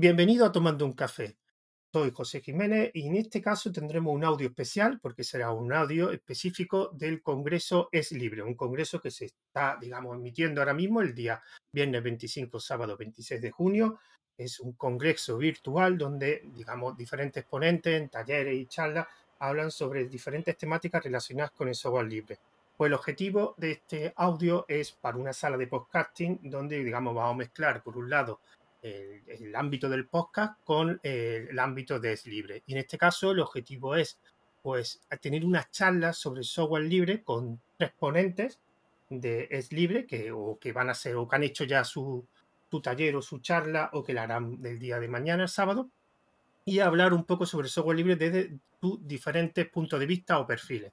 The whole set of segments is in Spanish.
Bienvenido a Tomando un Café. Soy José Jiménez y en este caso tendremos un audio especial porque será un audio específico del Congreso Es Libre, un congreso que se está, digamos, emitiendo ahora mismo el día viernes 25, sábado 26 de junio. Es un congreso virtual donde, digamos, diferentes ponentes en talleres y charlas hablan sobre diferentes temáticas relacionadas con el software libre. Pues el objetivo de este audio es para una sala de podcasting donde, digamos, vamos a mezclar, por un lado, el, ámbito del podcast con el ámbito de Es Libre. Y en este caso el objetivo es pues tener una charla sobre software libre con tres ponentes de Es Libre que o que van a ser o que han hecho ya su, su taller o su charla o que la harán del día de mañana, el sábado, y hablar un poco sobre software libre desde tus diferentes puntos de vista o perfiles.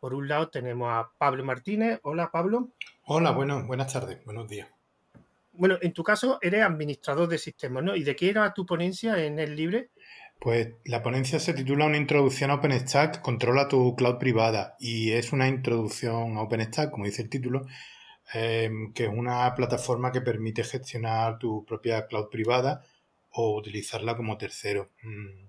Por un lado tenemos a Pablo Martínez. Hola Pablo. Hola, bueno, buenas tardes, buenos días bueno, en tu caso eres administrador de sistemas, ¿no? ¿Y de qué era tu ponencia en el libre? Pues la ponencia se titula Una introducción a OpenStack, controla tu cloud privada y es una introducción a OpenStack, como dice el título, em, que es una plataforma que permite gestionar tu propia cloud privada o utilizarla como tercero. Mm,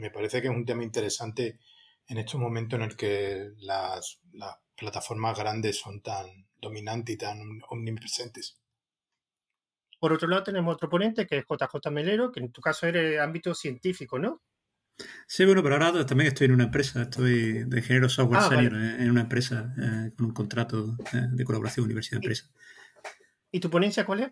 me parece que es un tema interesante en estos momentos en el que las, las plataformas grandes son tan dominantes y tan omnipresentes. Por otro lado, tenemos otro ponente que es JJ Melero, que en tu caso eres ámbito científico, ¿no? Sí, bueno, pero ahora también estoy en una empresa, estoy de ingeniero software ah, senior en una empresa eh, con un contrato eh, de colaboración universidad-empresa. ¿Y, tu ponencia cuál es?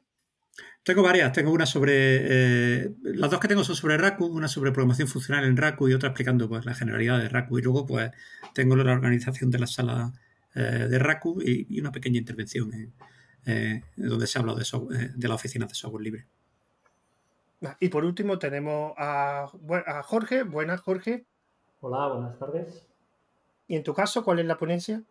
Tengo varias, tengo una sobre, eh, las dos que tengo son sobre Raku, una sobre programación funcional en Raku y otra explicando pues la generalidad de Raku y luego pues tengo la organización de la sala de Raku y, y, una pequeña intervención en, eh, donde se habla de, eh, de la oficina de software libre. Y por último tenemos a, Jorge. Buenas, Jorge. Hola, buenas tardes. ¿Y en tu caso cuál es la ponencia?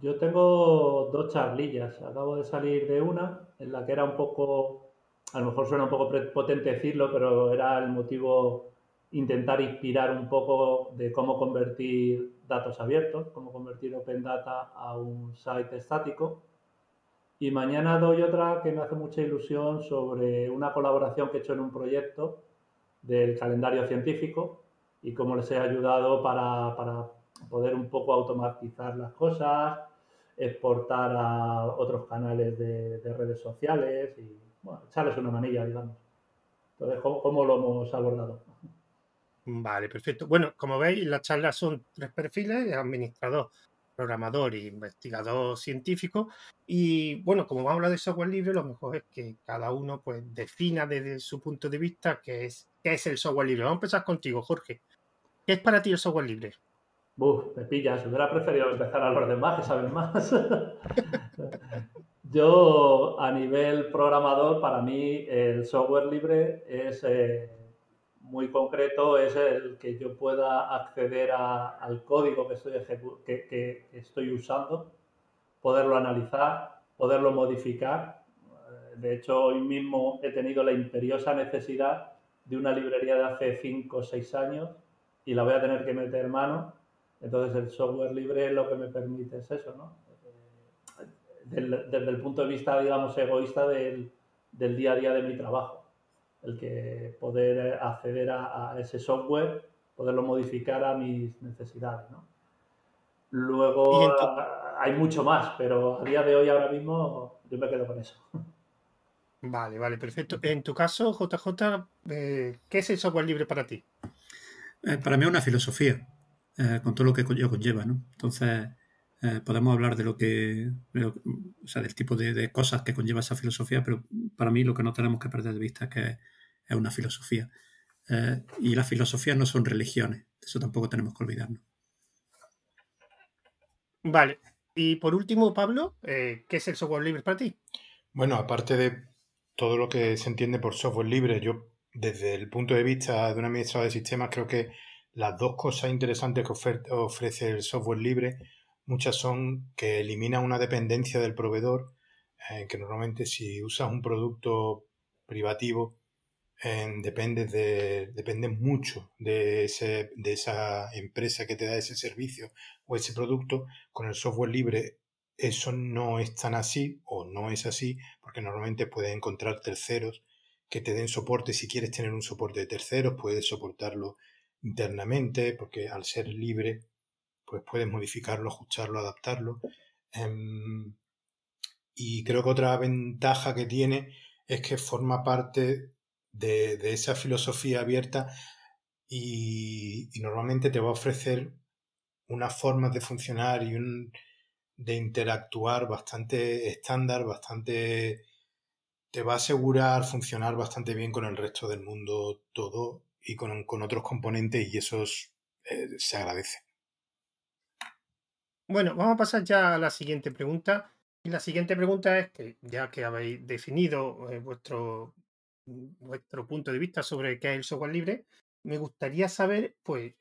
Yo tengo dos charlillas. Acabo de salir de una en la que era un poco, a lo mejor suena un poco potente decirlo, pero era el motivo intentar inspirar un poco de cómo convertir datos abiertos, cómo convertir Open Data a un site estático y mañana doy otra que me hace mucha ilusión sobre una colaboración que he hecho en un proyecto del calendario científico y cómo les he ayudado para, poder un poco automatizar las cosas, exportar a otros canales de, redes sociales y bueno, echarles una manilla, digamos. Entonces, ¿cómo, ¿cómo, lo hemos abordado? Vale, perfecto. Bueno, como veis, las charlas son tres perfiles, administrador, programador e investigador científico. Y bueno, como vamos a hablar de software libre, lo mejor es que cada uno pues defina desde su punto de vista qué es, qué es el software libre. Vamos a empezar contigo, Jorge. ¿Qué es para ti el software libre? Uf, me pillas. Hubiera preferido empezar a los demás que saben más. Yo, a nivel programador, para mí el software libre es eh, muy concreto es el que yo pueda acceder al código que estoy, que, estoy usando, poderlo analizar, poderlo modificar. Eh, de hecho, hoy mismo he tenido la imperiosa necesidad de una librería de hace 5 o 6 años y la voy a tener que meter mano. Entonces, el software libre lo que me permite es eso, ¿no? Eh, desde, el punto de vista, digamos, egoísta del día a día de mi trabajo el que poder acceder a, ese software, poderlo modificar a mis necesidades. ¿no? Luego hay mucho más, pero a día de hoy, ahora mismo, yo me quedo con eso. Vale, vale, perfecto. En tu caso, JJ, eh, ¿qué es el software libre para ti? Eh, para mí es una filosofía, eh, con todo lo que yo conlleva, ¿no? Entonces, podemos hablar de lo que, o sea, del tipo de, de, cosas que conlleva esa filosofía, pero para mí lo que no tenemos que perder de vista es que es una filosofía. Eh, y las filosofías no son religiones, eso tampoco tenemos que olvidarnos. Vale, y por último, Pablo, eh, ¿qué es el software libre para ti? Bueno, aparte de todo lo que se entiende por software libre, yo desde el punto de vista de un administrador de sistemas creo que las dos cosas interesantes que ofrece el software libre, muchas son que elimina una dependencia del proveedor, eh, que normalmente si usas un producto privativo, depende, de, depende mucho de, ese, de esa empresa que te da ese servicio o ese producto. Con el software libre eso no es tan así o no es así porque normalmente puedes encontrar terceros que te den soporte. Si quieres tener un soporte de terceros, puedes soportarlo internamente, porque al ser libre, pues puedes modificarlo, ajustarlo, adaptarlo. Em, y creo que otra ventaja que tiene es que forma parte de, esa filosofía abierta y, normalmente te va a ofrecer unas formas de funcionar y un, de interactuar bastante estándar, bastante... te va a asegurar funcionar bastante bien con el resto del mundo todo y con, otros componentes y eso eh, se agradece. Bueno, vamos a pasar ya a la siguiente pregunta. Y la siguiente pregunta es que, ya que habéis definido eh, vuestro, vuestro punto de vista sobre qué es el software libre, me gustaría saber, pues,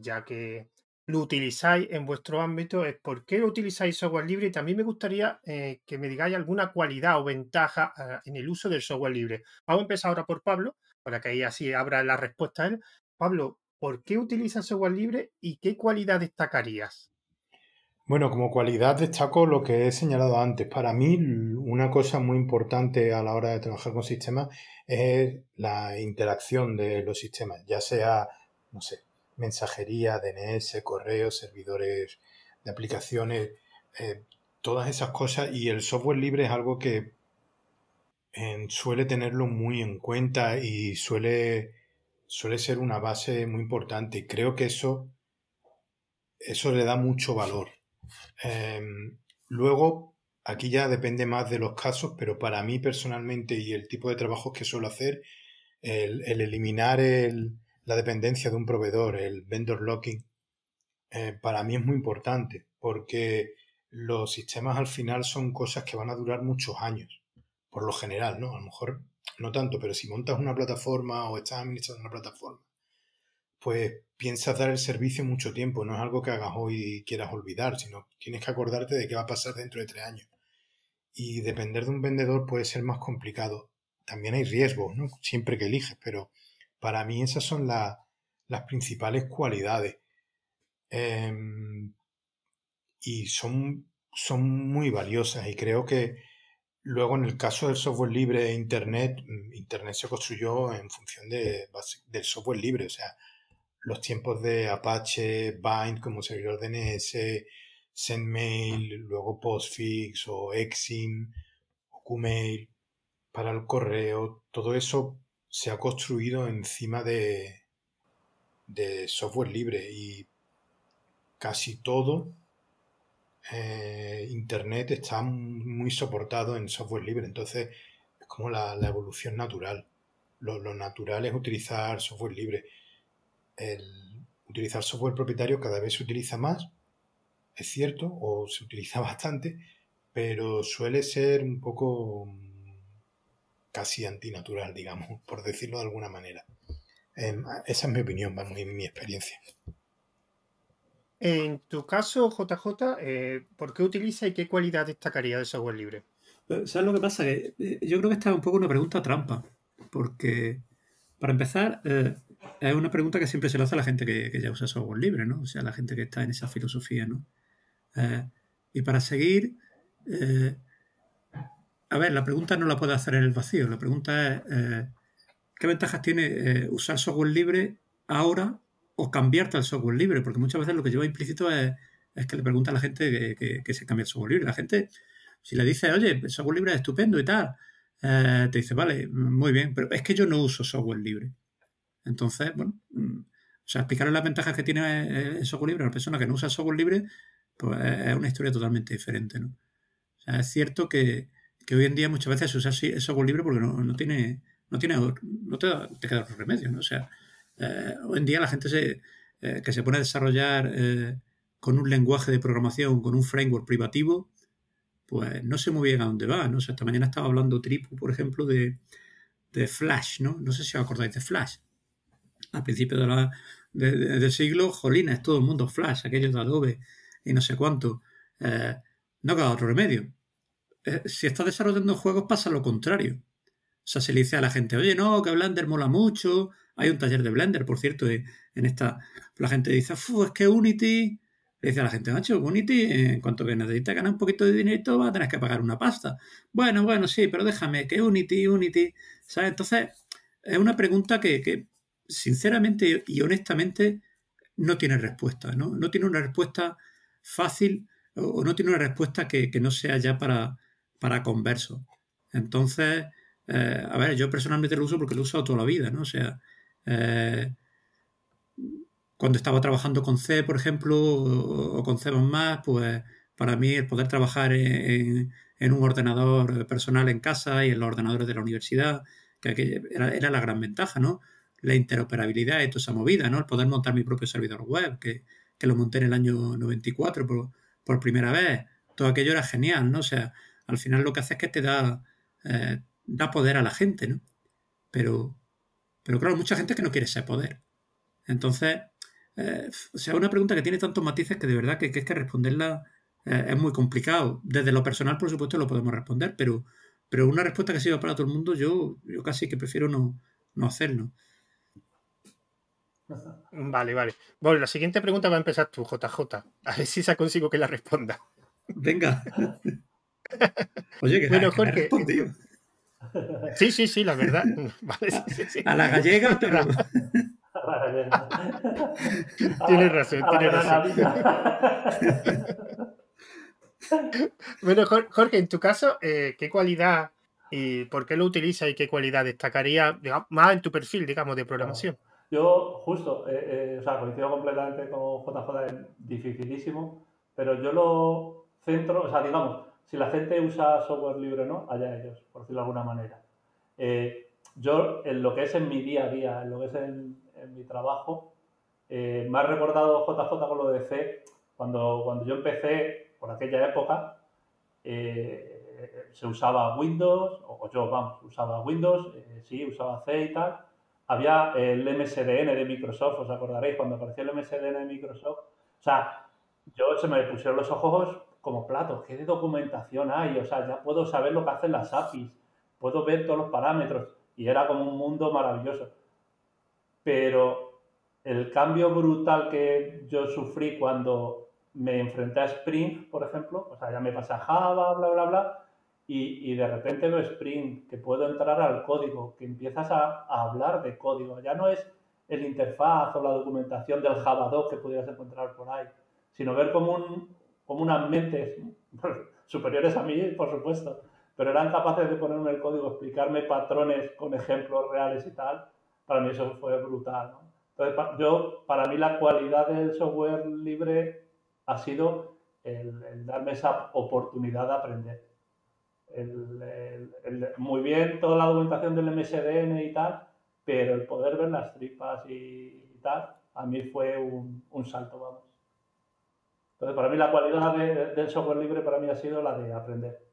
ya que lo utilizáis en vuestro ámbito, es por qué utilizáis software libre y también me gustaría eh, que me digáis alguna cualidad o ventaja ah, en el uso del software libre. Vamos a empezar ahora por Pablo, para que ahí así abra la respuesta a él. Pablo, ¿por qué utilizas software libre y qué cualidad destacarías? Bueno, como cualidad destaco lo que he señalado antes. Para mí, una cosa muy importante a la hora de trabajar con sistemas es la interacción de los sistemas, ya sea, no sé, mensajería, DNS, correos, servidores de aplicaciones, eh, todas esas cosas. Y el software libre es algo que suele tenerlo muy en cuenta y suele, suele ser una base muy importante. Y creo que eso, eso le da mucho valor Em, luego, aquí ya depende más de los casos, pero para mí personalmente y el tipo de trabajos que suelo hacer, el, eliminar la dependencia de un proveedor, el vendor locking, eh, para mí es muy importante, porque los sistemas al final son cosas que van a durar muchos años, por lo general, ¿no? A lo mejor no tanto, pero si montas una plataforma o estás administrando una plataforma pues piensas dar el servicio mucho tiempo. No es algo que hagas hoy y quieras olvidar, sino tienes que acordarte de qué va a pasar dentro de tres años. Y depender de un vendedor puede ser más complicado. También hay riesgos, ¿no? Siempre que eliges, pero para mí esas son las principales cualidades. Em, y son, son muy valiosas y creo que luego en el caso del software libre e Internet, Internet se construyó en función de, del software libre, o sea, los tiempos de Apache, Bind como servidor DNS, SendMail, luego Postfix o Exim o Qmail para el correo, todo eso se ha construido encima de, de software libre y casi todo eh, Internet está muy soportado en software libre, entonces es como la, evolución natural. lo, natural es utilizar software libre el utilizar software propietario cada vez se utiliza más, es cierto, o se utiliza bastante, pero suele ser un poco mm, casi antinatural, digamos, por decirlo de alguna manera. Em, esa es mi opinión, vamos, y mi experiencia. En tu caso, JJ, eh, ¿por qué utiliza y qué cualidad destacaría de software libre? Eh, ¿Sabes lo que pasa? Que eh, yo creo que esta es un poco una pregunta trampa, porque para empezar, es una pregunta que siempre se le hace a la gente que, ya usa software libre, ¿no? O sea, la gente que está en esa filosofía, ¿no? Eh, y para seguir, eh, a ver, la pregunta no la puede hacer en el vacío. La pregunta es, eh, ¿qué ventajas tiene usar software libre ahora o cambiarte al software libre? Porque muchas veces lo que lleva implícito es, que le pregunta a la gente que, se cambie al software libre. La gente, si le dice, oye, el software libre es estupendo y tal, te dice, vale, muy bien, pero es que yo no uso software libre. Entonces, bueno, mm, o sea, explicar las ventajas que tiene eh, el software libre a una persona que no usa software libre, pues es una historia totalmente diferente, ¿no? O sea, es cierto que, hoy en día muchas veces se usa el software libre porque no, tiene, no tiene, no te, te queda otro remedio, ¿no? O sea, eh, hoy en día la gente eh, que se pone a desarrollar con un lenguaje de programación, con un framework privativo, pues no sé muy bien a dónde va, ¿no? O sea, esta mañana estaba hablando Tripu, por ejemplo, de, de Flash, ¿no? No sé si os acordáis de Flash al principio de del siglo, jolines, todo el mundo Flash, aquello de Adobe y no sé cuánto. Eh, no queda otro remedio. Eh, si estás desarrollando juegos pasa lo contrario. O sea, se le dice a la gente, oye, no, que Blender mola mucho. Hay un taller de Blender, por cierto, en esta. La gente dice, es que Unity le dice a la gente, macho, Unity, en cuanto que necesita ganar un poquito de dinero, va a tener que pagar una pasta. Bueno, bueno, sí, pero déjame, que Unity, Unity, ¿sabes? Entonces, es una pregunta que, sinceramente y honestamente no tiene respuesta, ¿no? No tiene una respuesta fácil o, no tiene una respuesta que, no sea ya para, para converso. Entonces, eh, a ver, yo personalmente lo uso porque lo he usado toda la vida, ¿no? O sea, eh, cuando estaba trabajando con C, por ejemplo, o, con C++, pues para mí el poder trabajar en, un ordenador personal en casa y en los ordenadores de la universidad, que, era, la gran ventaja, ¿no? La interoperabilidad y toda esa movida, ¿no? El poder montar mi propio servidor web, que, lo monté en el año 94 por, primera vez. Todo aquello era genial, ¿no? O sea, al final lo que hace es que te da, eh, da poder a la gente, ¿no? Pero, pero claro, mucha gente que no quiere ese poder. Entonces, eh, o sea, una pregunta que tiene tantos matices que de verdad que, es que responderla eh, es muy complicado. Desde lo personal, por supuesto, lo podemos responder, pero, pero una respuesta que sirva para todo el mundo, yo, yo casi que prefiero no, no hacerlo. Vale, vale. Bueno, la siguiente pregunta va a empezar tú, JJ. A ver si se consigo que la responda. Venga. Oye, que, bueno, Jorge, Sí, sí, sí, la verdad. A la gallega, pero... tienes razón, tienes razón. bueno, Jorge, en tu caso, eh, ¿qué cualidad y por qué lo utilizas y qué cualidad destacaría más en tu perfil, digamos, de programación? Yo, justo, eh, eh, o sea, coincido completamente con JJ, es dificilísimo, pero yo lo centro, o sea, digamos, si la gente usa software libre o no, allá ellos, por decirlo de alguna manera. yo, en lo que es en mi día a día, en lo que es en, mi trabajo. Eh, me ha recordado JJ con lo de C, cuando, cuando yo empecé, por aquella época, eh, se usaba Windows, o yo, vamos, usaba Windows, eh, sí, usaba C y tal. Había el MSDN de Microsoft, os acordaréis, cuando apareció el MSDN de Microsoft. O sea, yo se me pusieron los ojos como platos, ¿qué de documentación hay? O sea, ya puedo saber lo que hacen las APIs, puedo ver todos los parámetros y era como un mundo maravilloso pero el cambio brutal que yo sufrí cuando me enfrenté a Spring, por ejemplo, o sea, ya me pasé a Java, bla, bla, bla, y, de repente veo Spring, que puedo entrar al código, que empiezas a, hablar de código, ya no es el interfaz o la documentación del Java 2 que pudieras encontrar por ahí, sino ver como, un, como unas mentes superiores a mí, por supuesto, pero eran capaces de ponerme el código, explicarme patrones con ejemplos reales y tal, para mí eso fue brutal. Entonces, yo, para mí la cualidad del software libre ha sido el, darme esa oportunidad de aprender. Muy bien toda la documentación del MSDN y tal, pero el poder ver las tripas y, tal, a mí fue un, salto, vamos. Entonces, para mí la cualidad del software libre para mí ha sido la de aprender.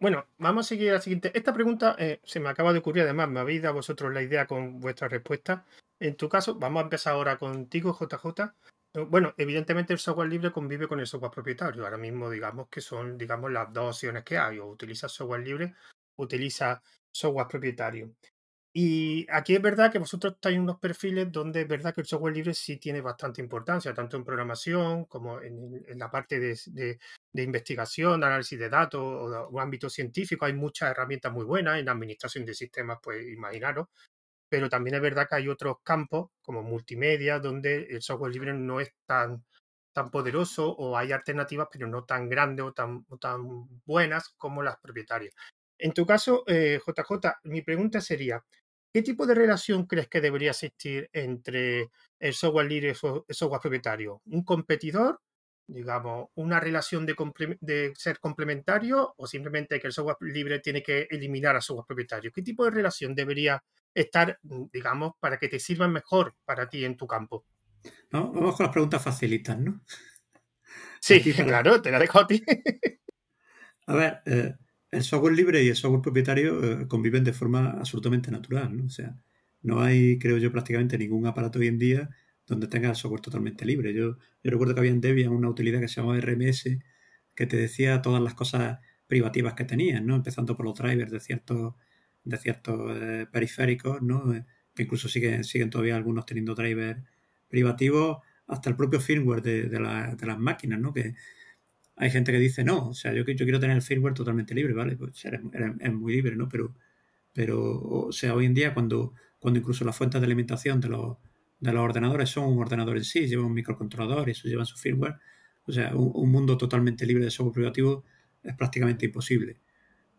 Bueno, vamos a seguir a la siguiente. Esta pregunta eh, se me acaba de ocurrir, además, me habéis dado vosotros la idea con vuestra respuesta. En tu caso, vamos a empezar ahora contigo, JJ. Bueno, evidentemente el software libre convive con el software propietario. Ahora mismo, digamos que son, digamos, las dos opciones que hay. O utiliza software libre, utiliza software propietario. Y aquí es verdad que vosotros estáis en unos perfiles donde es verdad que el software libre sí tiene bastante importancia, tanto en programación como en, la parte de, investigación, análisis de datos o, ámbito científico. Hay muchas herramientas muy buenas en administración de sistemas, pues imaginaros. Pero también es verdad que hay otros campos como multimedia donde el software libre no es tan, tan poderoso o hay alternativas pero no tan grandes o tan, tan buenas como las propietarias. En tu caso, JJ, eh, mi pregunta sería, ¿Qué tipo de relación crees que debería existir entre el software libre y el software propietario? ¿Un competidor? Digamos, una relación de, ser complementario o simplemente que el software libre tiene que eliminar al software propietario? ¿Qué tipo de relación debería estar, mm, digamos, para que te sirva mejor para ti en tu campo? Vamos con las preguntas facilitas, ¿no? Sí, claro, te la dejo a ti. a ver, eh, el software libre y el software propietario eh, conviven de forma absolutamente natural, ¿no? O sea, no hay, creo yo, prácticamente ningún aparato hoy en día donde tenga el software totalmente libre. Yo, recuerdo que había en Debian una utilidad que se llamaba RMS que te decía todas las cosas privativas que tenían, ¿no? Empezando por los drivers de ciertos, de ciertos eh, periféricos, ¿no? que incluso siguen, siguen todavía algunos teniendo drivers privativos, hasta el propio firmware de, de, las máquinas, ¿no? Que hay gente que dice, no, o sea, yo, yo quiero tener el firmware totalmente libre, ¿vale? Pues es muy libre, ¿no? Pero, pero, o sea, hoy en día cuando, cuando incluso las fuentes de alimentación de los, de los ordenadores son un ordenador en sí, llevan un microcontrolador y eso llevan su firmware, o sea, un, mundo totalmente libre de software privativo es prácticamente imposible.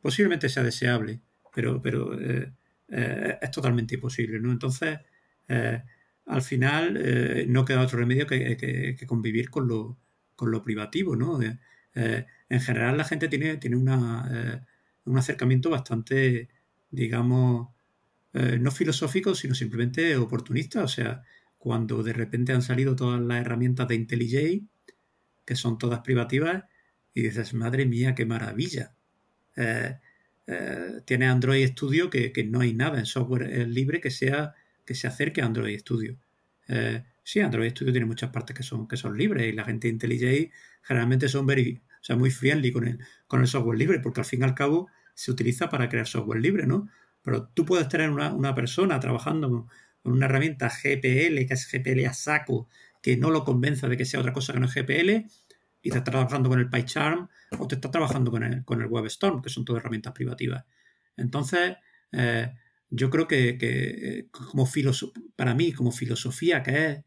Posiblemente sea deseable, pero, pero eh, eh, es totalmente imposible, ¿no? Entonces, eh, al final no queda otro remedio que, convivir con lo, con lo privativo, ¿no? en general la gente tiene, tiene una, un acercamiento bastante, digamos, no filosófico, sino simplemente oportunista. O sea, cuando de repente han salido todas las herramientas de IntelliJ, que son todas privativas, y dices, madre mía, qué maravilla. Eh, eh, tiene Android Studio que, no hay nada en software eh, libre que sea que se acerque a Android Studio. sí, Android Studio tiene muchas partes que son, que son libres y la gente de IntelliJ generalmente son very, o sea, muy friendly con el, con el software libre porque al fin y al cabo se utiliza para crear software libre, ¿no? Pero tú puedes tener una, una persona trabajando con una herramienta GPL, que es GPL a saco, que no lo convenza de que sea otra cosa que no es GPL y te está trabajando con el PyCharm o te está trabajando con el, con el WebStorm, que son todas herramientas privativas. Entonces, eh, yo creo que, que como para mí, como filosofía que es,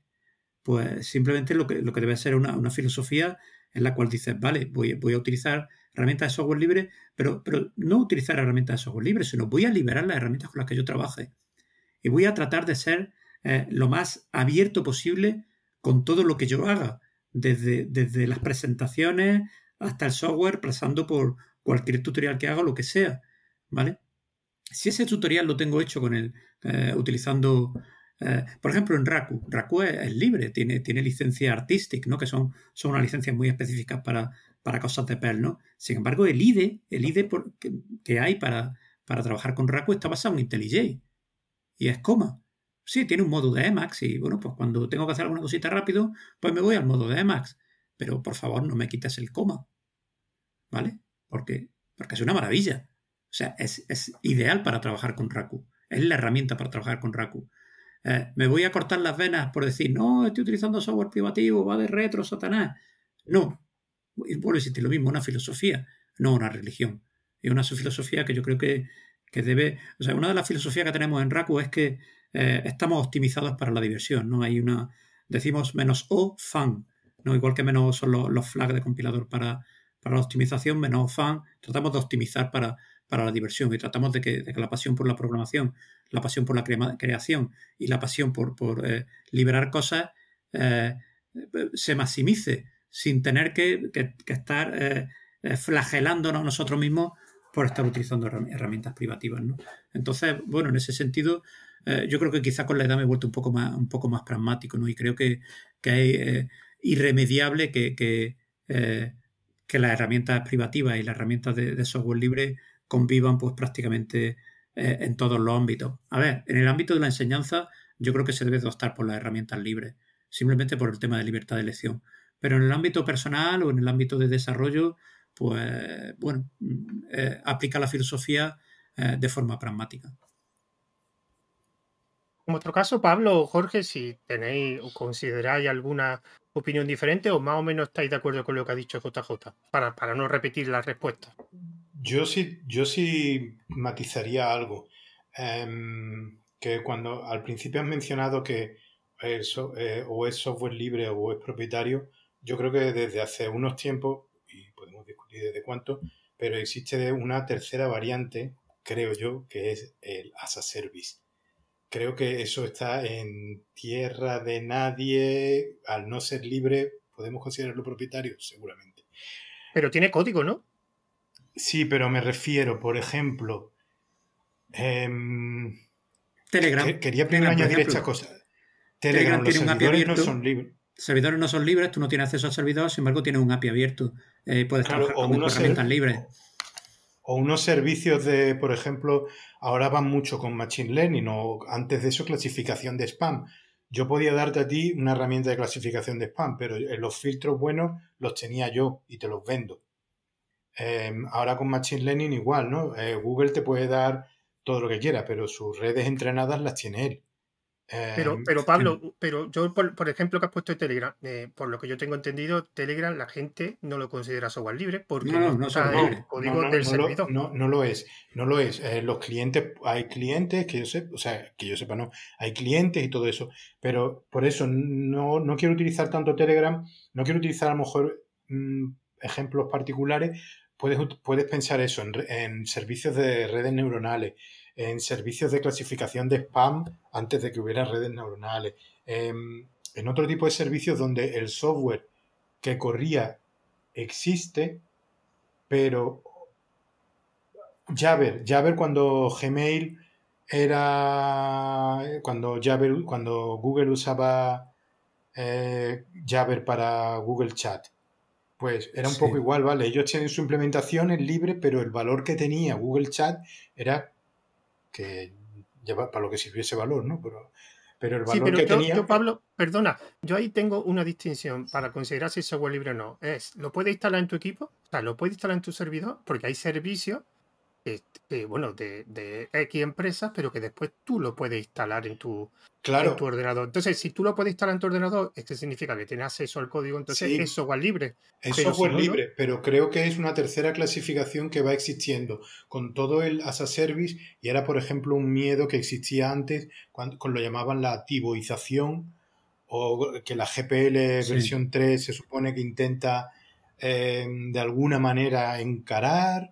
pues simplemente lo que, lo que debe ser una, una filosofía en la cual dices, vale, voy, voy, a utilizar herramientas de software libre, pero, pero no utilizar herramientas de software libre, sino voy a liberar las herramientas con las que yo trabaje. Y voy a tratar de ser eh, lo más abierto posible con todo lo que yo haga, desde, desde las presentaciones hasta el software, pasando por cualquier tutorial que haga lo que sea, ¿vale? Si ese tutorial lo tengo hecho con el, eh, utilizando, eh, por ejemplo, en Raku, Raku es, libre, tiene, tiene licencia Artistic, ¿no? Que son, son unas licencias muy específicas para, para cosas de Perl, ¿no? Sin embargo, el IDE, el IDE que, hay para, para trabajar con Raku está basado en IntelliJ y es coma. Sí, tiene un modo de Emacs y bueno, pues cuando tengo que hacer alguna cosita rápido, pues me voy al modo de Emacs. Pero por favor, no me quites el coma. ¿Vale? Porque, porque es una maravilla. O sea, es, ideal para trabajar con Raku. Es la herramienta para trabajar con Raku. Eh, me voy a cortar las venas por decir, no, estoy utilizando software privativo, va de retro, Satanás. No. Bueno, existe lo mismo, una filosofía, no una religión. Y una filosofía que yo creo que, que debe. O sea, una de las filosofías que tenemos en Raku es que eh, estamos optimizados para la diversión, ¿no? Hay una, decimos menos O, fun, ¿no? Igual que menos son los, flags de compilador para, para, la optimización, menos fun, tratamos de optimizar para, para la diversión y tratamos de que, la pasión por la programación, la pasión por la creación y la pasión por, por eh, liberar cosas eh, se maximice sin tener que, que, estar flagelándonos nosotros mismos por estar utilizando herramientas privativas. ¿no? Entonces, bueno, en ese sentido, eh, yo creo que quizá con la edad me he vuelto un poco más, un poco más pragmático, ¿no? Y creo que, que es eh, irremediable que, que, eh, que, las herramientas privativas y las herramientas de, software libre convivan pues prácticamente en todos los ámbitos. A ver, en el ámbito de la enseñanza yo creo que se debe optar por las herramientas libres, simplemente por el tema de libertad de elección. Pero en el ámbito personal o en el ámbito de desarrollo, pues bueno, mm, aplica la filosofía de forma pragmática. En vuestro caso, Pablo o Jorge, si tenéis o consideráis alguna opinión diferente o más o menos estáis de acuerdo con lo que ha dicho JJ, para, para no repetir la respuesta. Yo sí, yo sí matizaría algo. Em, que cuando al principio has mencionado que eso, eh, o es software libre o es propietario, yo creo que desde hace unos tiempos, y podemos discutir desde cuánto, pero existe una tercera variante, creo yo, que es el as a service creo que eso está en tierra de nadie, al no ser libre, podemos considerarlo propietario, seguramente. Pero tiene código, ¿no? Sí, pero me refiero, por ejemplo, em, Telegram. quería primero añadir esta cosa. Telegram, los servidores no son libres. Servidores no son libres, tú no tienes acceso al servidor, sin embargo tienes un API abierto. Eh, puedes trabajar con herramientas libres. O unos servicios de, por ejemplo, ahora van mucho con Machine Learning o antes de eso clasificación de spam. Yo podía darte a ti una herramienta de clasificación de spam, pero los filtros buenos los tenía yo y te los vendo. Em, ahora con Machine Learning igual, ¿no? Eh, Google te puede dar todo lo que quiera, pero sus redes entrenadas las tiene él. Pero, Em, pero Pablo, pero yo, por, por ejemplo, que has puesto Telegram, eh, por lo que yo tengo entendido, Telegram la gente no lo considera software libre porque No, no, está el código del no lo, servidor. no, no lo es, no lo es. Eh, los clientes, hay clientes que yo sepa, o sea, que yo sepa, no, hay clientes y todo eso, pero por eso no, no quiero utilizar tanto Telegram, no quiero utilizar a lo mejor mm, ejemplos particulares, puedes, puedes pensar eso en servicios de redes neuronales, en servicios de clasificación de spam antes de que hubiera redes neuronales, em, en otro tipo de servicios donde el software que corría existe, pero Jabber, Jabber cuando Gmail era cuando Jabber, cuando Google usaba eh, Jabber para Google Chat, pues era un Sí. poco igual, ¿vale? Ellos tienen su implementación es libre, pero el valor que tenía Google Chat era que lleva para lo que sirvió ese valor, ¿no? Pero, pero el Sí, valor pero que yo, tenía yo, Pablo, perdona, yo ahí tengo una distinción para considerar si es software libre o no. Es, ¿lo puedes instalar en tu equipo? O sea, ¿lo puedes instalar en tu servidor? Porque hay servicios, que, bueno, de, de X empresas, pero que después tú lo puedes instalar en tu, en claro, tu ordenador. Entonces, si tú lo puedes instalar en tu ordenador, esto significa que tienes acceso al código, entonces Sí. es software libre. Es si software no. libre, pero creo que es una tercera clasificación que va existiendo con todo el as a service y era, por ejemplo, un miedo que existía antes cuando, con lo llamaban la tiboización o que la GPL Sí. versión 3 se supone que intenta eh, de alguna manera encarar.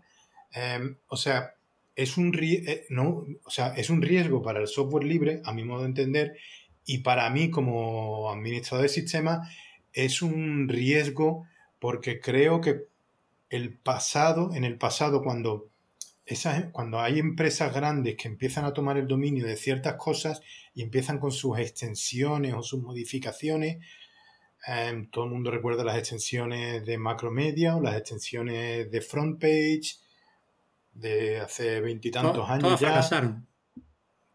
Eh, o sea, es un, eh, no, o sea, es un riesgo para el software libre, a mi modo de entender, y para mí como administrador de sistemas es un riesgo porque creo que el pasado, en el pasado, cuando, esas, cuando hay empresas grandes que empiezan a tomar el dominio de ciertas cosas y empiezan con sus extensiones o sus modificaciones, eh, todo el mundo recuerda las extensiones de Macromedia o las extensiones de Frontpage de hace veintitantos To- años Todas ya fracasaron.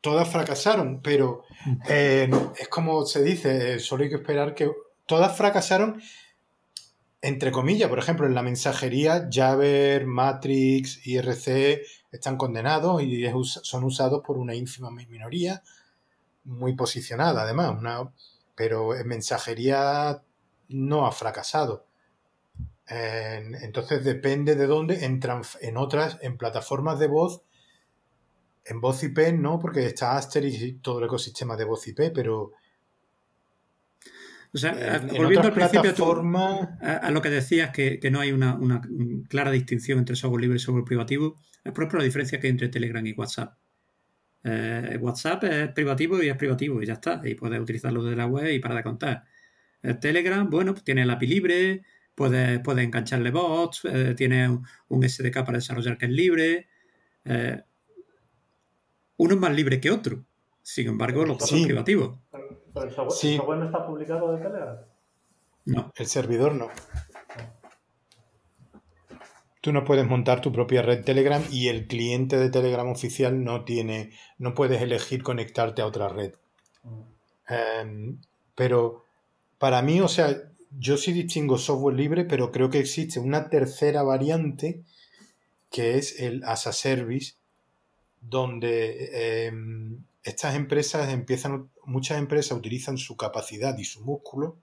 todas fracasaron, pero eh, es como se dice, eh, solo hay que esperar que todas fracasaron, entre comillas, por ejemplo, en la mensajería, Jabber, Matrix, IRC están condenados y es son usados por una ínfima minoría, muy posicionada además, una- pero en mensajería no ha fracasado. En- entonces depende de dónde entran en otras, en plataformas de voz en voz IP no, porque está Asterix y todo el ecosistema de voz IP, pero O sea, en, en volviendo al principio, tú- a, a lo que decías, que, que no hay una, una clara distinción entre software libre y software privativo, es por ejemplo la diferencia que hay entre Telegram y WhatsApp. Eh, WhatsApp es privativo y es privativo y ya está, y puedes utilizarlo desde la web y para de contar. Eh, Telegram, bueno, pues tiene el API libre, puedes, puedes engancharle bots, eh, tiene un, SDK para desarrollar que es libre. eh, uno es más libre que otro. Sin embargo, los dos Sí. son privativos. Pero, el, software, Sí. el software no está publicado de Telegram. No. El servidor no. Tú no puedes montar tu propia red Telegram y el cliente de Telegram oficial no tiene, no puedes elegir conectarte a otra red. Eh, pero para mí, o sea, yo sí distingo software libre, pero creo que existe una tercera variante que es el as a service, donde eh, estas empresas empiezan, muchas empresas utilizan su capacidad y su músculo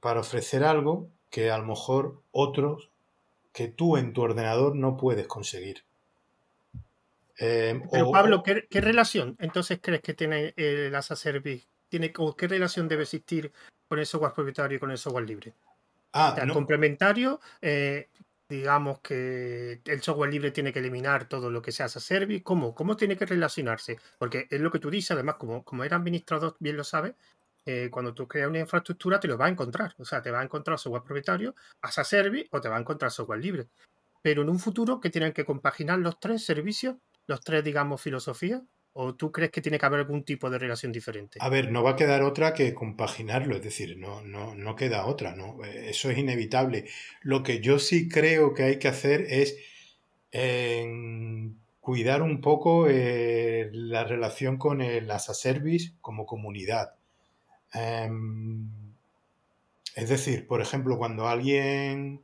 para ofrecer algo que a lo mejor otros que tú en tu ordenador no puedes conseguir. Eh, Pero o- Pablo, ¿qué, qué relación entonces crees que tiene el as a service? ¿Tiene, o ¿Qué relación debe existir con el software propietario y con el software libre? ah, O sea, no, complementario, eh, digamos que el software libre tiene que eliminar todo lo que sea as a service. ¿Cómo? ¿Cómo tiene que relacionarse? Porque es lo que tú dices, además, como, como era administrador, bien lo sabes, eh, cuando tú creas una infraestructura te lo va a encontrar. O sea, te va a encontrar software propietario, as a service o te va a encontrar software libre. Pero en un futuro que tienen que compaginar los tres servicios, los tres, digamos, filosofías, ¿o tú crees que tiene que haber algún tipo de relación diferente? A ver, no va a quedar otra que compaginarlo, es decir, no, no, no queda otra, ¿no? Eh, Eso es inevitable. Lo que yo sí creo que hay que hacer es cuidar un poco eh, la relación con el as a service como comunidad. Em, es decir, por ejemplo, cuando alguien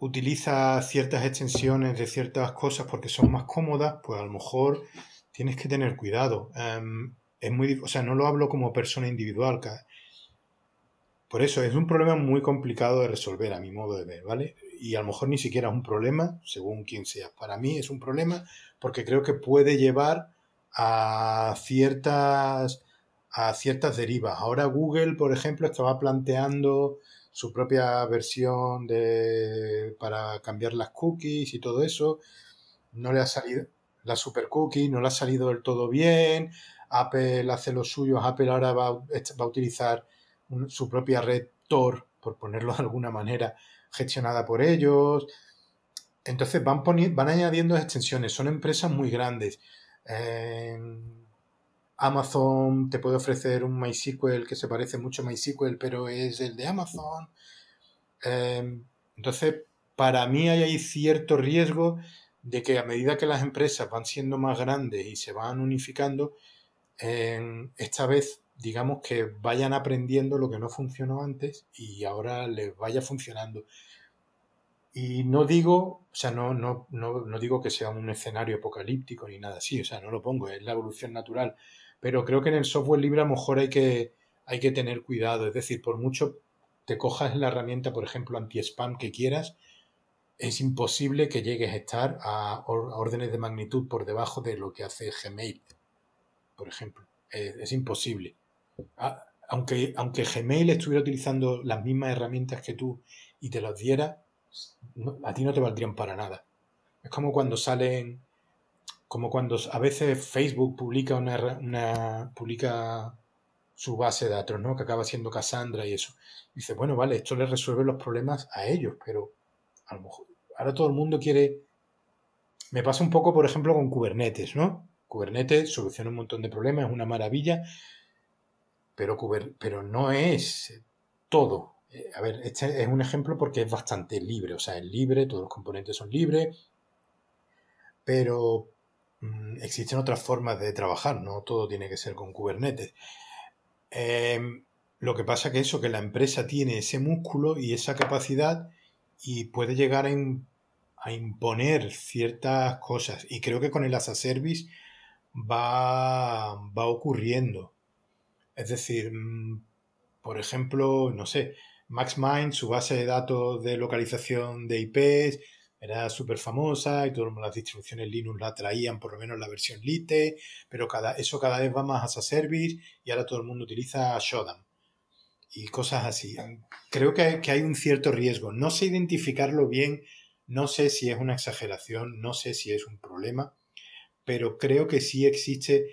utiliza ciertas extensiones de ciertas cosas porque son más cómodas, pues a lo mejor tienes que tener cuidado. Em, es muy, o sea, no lo hablo como persona individual. Por eso es un problema muy complicado de resolver a mi modo de ver, ¿vale? Y a lo mejor ni siquiera es un problema, según quien sea. Para mí es un problema porque creo que puede llevar a ciertas a ciertas derivas. Ahora Google, por ejemplo, estaba planteando su propia versión de, para cambiar las cookies y todo eso. No le ha salido la super cookie, no le ha salido del todo bien. Apple hace lo suyo. Apple ahora va, va a utilizar su propia red Tor, por ponerlo de alguna manera, gestionada por ellos. Entonces van, van añadiendo extensiones. Son empresas muy grandes. Amazon te puede ofrecer un MySQL que se parece mucho a MySQL, pero es el de Amazon. Em, entonces, para mí hay cierto riesgo de que a medida que las empresas van siendo más grandes y se van unificando, esta vez, digamos que vayan aprendiendo lo que no funcionó antes y ahora les vaya funcionando. Y no digo, o sea, no, no, no, no digo que sea un escenario apocalíptico ni nada así, o sea, no lo pongo, es la evolución natural pero creo que en el software libre a lo mejor hay que, hay que tener cuidado. Es decir, por mucho te cojas la herramienta, por ejemplo, anti-spam que quieras, es imposible que llegues a estar a, órdenes de magnitud por debajo de lo que hace Gmail, por ejemplo. Es, imposible. aunque, aunque Gmail estuviera utilizando las mismas herramientas que tú y te las diera, a ti no te valdrían para nada. Es como cuando salen como cuando a veces Facebook publica una, publica su base de datos, ¿no? Que acaba siendo Cassandra y eso. Dice, bueno, vale, esto les resuelve los problemas a ellos, pero a lo mejor ahora todo el mundo quiere. Me pasa un poco, por ejemplo, con Kubernetes, ¿no? Kubernetes soluciona un montón de problemas, es una maravilla, pero, pero no es todo. Eh, a ver, este es un ejemplo porque es bastante libre, o sea, es libre, todos los componentes son libres, pero existen otras formas de trabajar, no todo tiene que ser con Kubernetes. Em, lo que pasa que eso, que la empresa tiene ese músculo y esa capacidad y puede llegar a, imponer ciertas cosas. Y creo que con el as a service va, va ocurriendo. Es decir, mm, por ejemplo, no sé, MaxMind, su base de datos de localización de IPs, era súper famosa y todas las distribuciones Linux la traían, por lo menos la versión Lite, pero cada, eso cada vez va más a service y ahora todo el mundo utiliza Shodan y cosas así. Creo que, que hay un cierto riesgo. No sé identificarlo bien, no sé si es una exageración, no sé si es un problema, pero creo que sí existe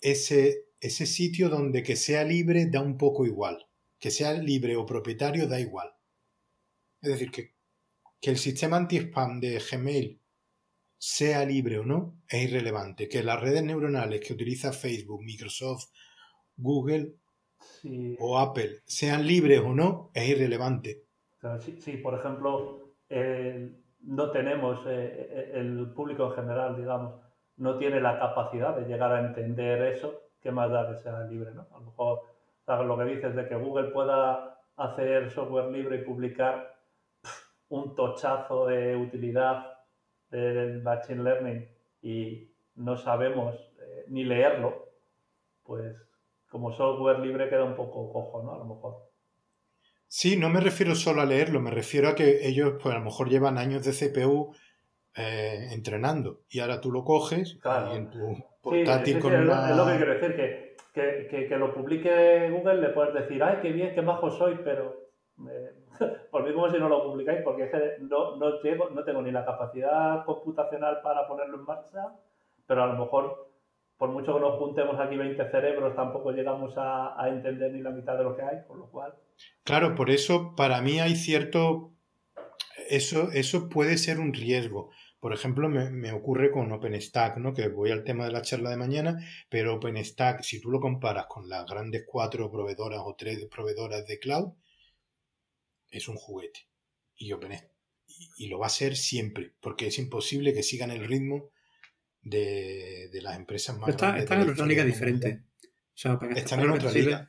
ese, ese sitio donde que sea libre da un poco igual. Que sea libre o propietario da igual. Es decir, que que el sistema anti-spam de Gmail sea libre o no es irrelevante. Que las redes neuronales que utiliza Facebook, Microsoft, Google o Apple sean libres o no es irrelevante. sí, por ejemplo, no tenemos, eh, eh, el público en general, digamos, no tiene la capacidad de llegar a entender eso, ¿qué más da que sea libre? ¿no? A lo mejor lo que dices de que Google pueda hacer software libre y publicar un tochazo de utilidad del Machine Learning y no sabemos eh, ni leerlo, pues como software libre queda un poco cojo, ¿no? A lo mejor. Sí, no me refiero solo a leerlo, me refiero a que ellos, pues a lo mejor llevan años de CPU eh, entrenando y ahora tú lo coges y en tu portátil con es, lo que quiero decir, que, que, que, lo publique Google le puedes decir, ay, qué bien, qué bajo soy, pero por mí si no lo publicáis, porque no, no, llego, no tengo ni la capacidad computacional para ponerlo en marcha, pero a lo mejor, por mucho que nos juntemos aquí 20 cerebros, tampoco llegamos a, entender ni la mitad de lo que hay, por lo cual... Claro, por eso para mí hay cierto... Eso, eso puede ser un riesgo. Por ejemplo, me, me, ocurre con OpenStack, ¿no? que voy al tema de la charla de mañana, pero OpenStack, si tú lo comparas con las grandes cuatro proveedoras o tres proveedoras de cloud, es un juguete. Y Y, lo va a ser siempre, porque es imposible que sigan el ritmo de, las empresas más está, grandes. Están en otra liga diferente. están en otra liga.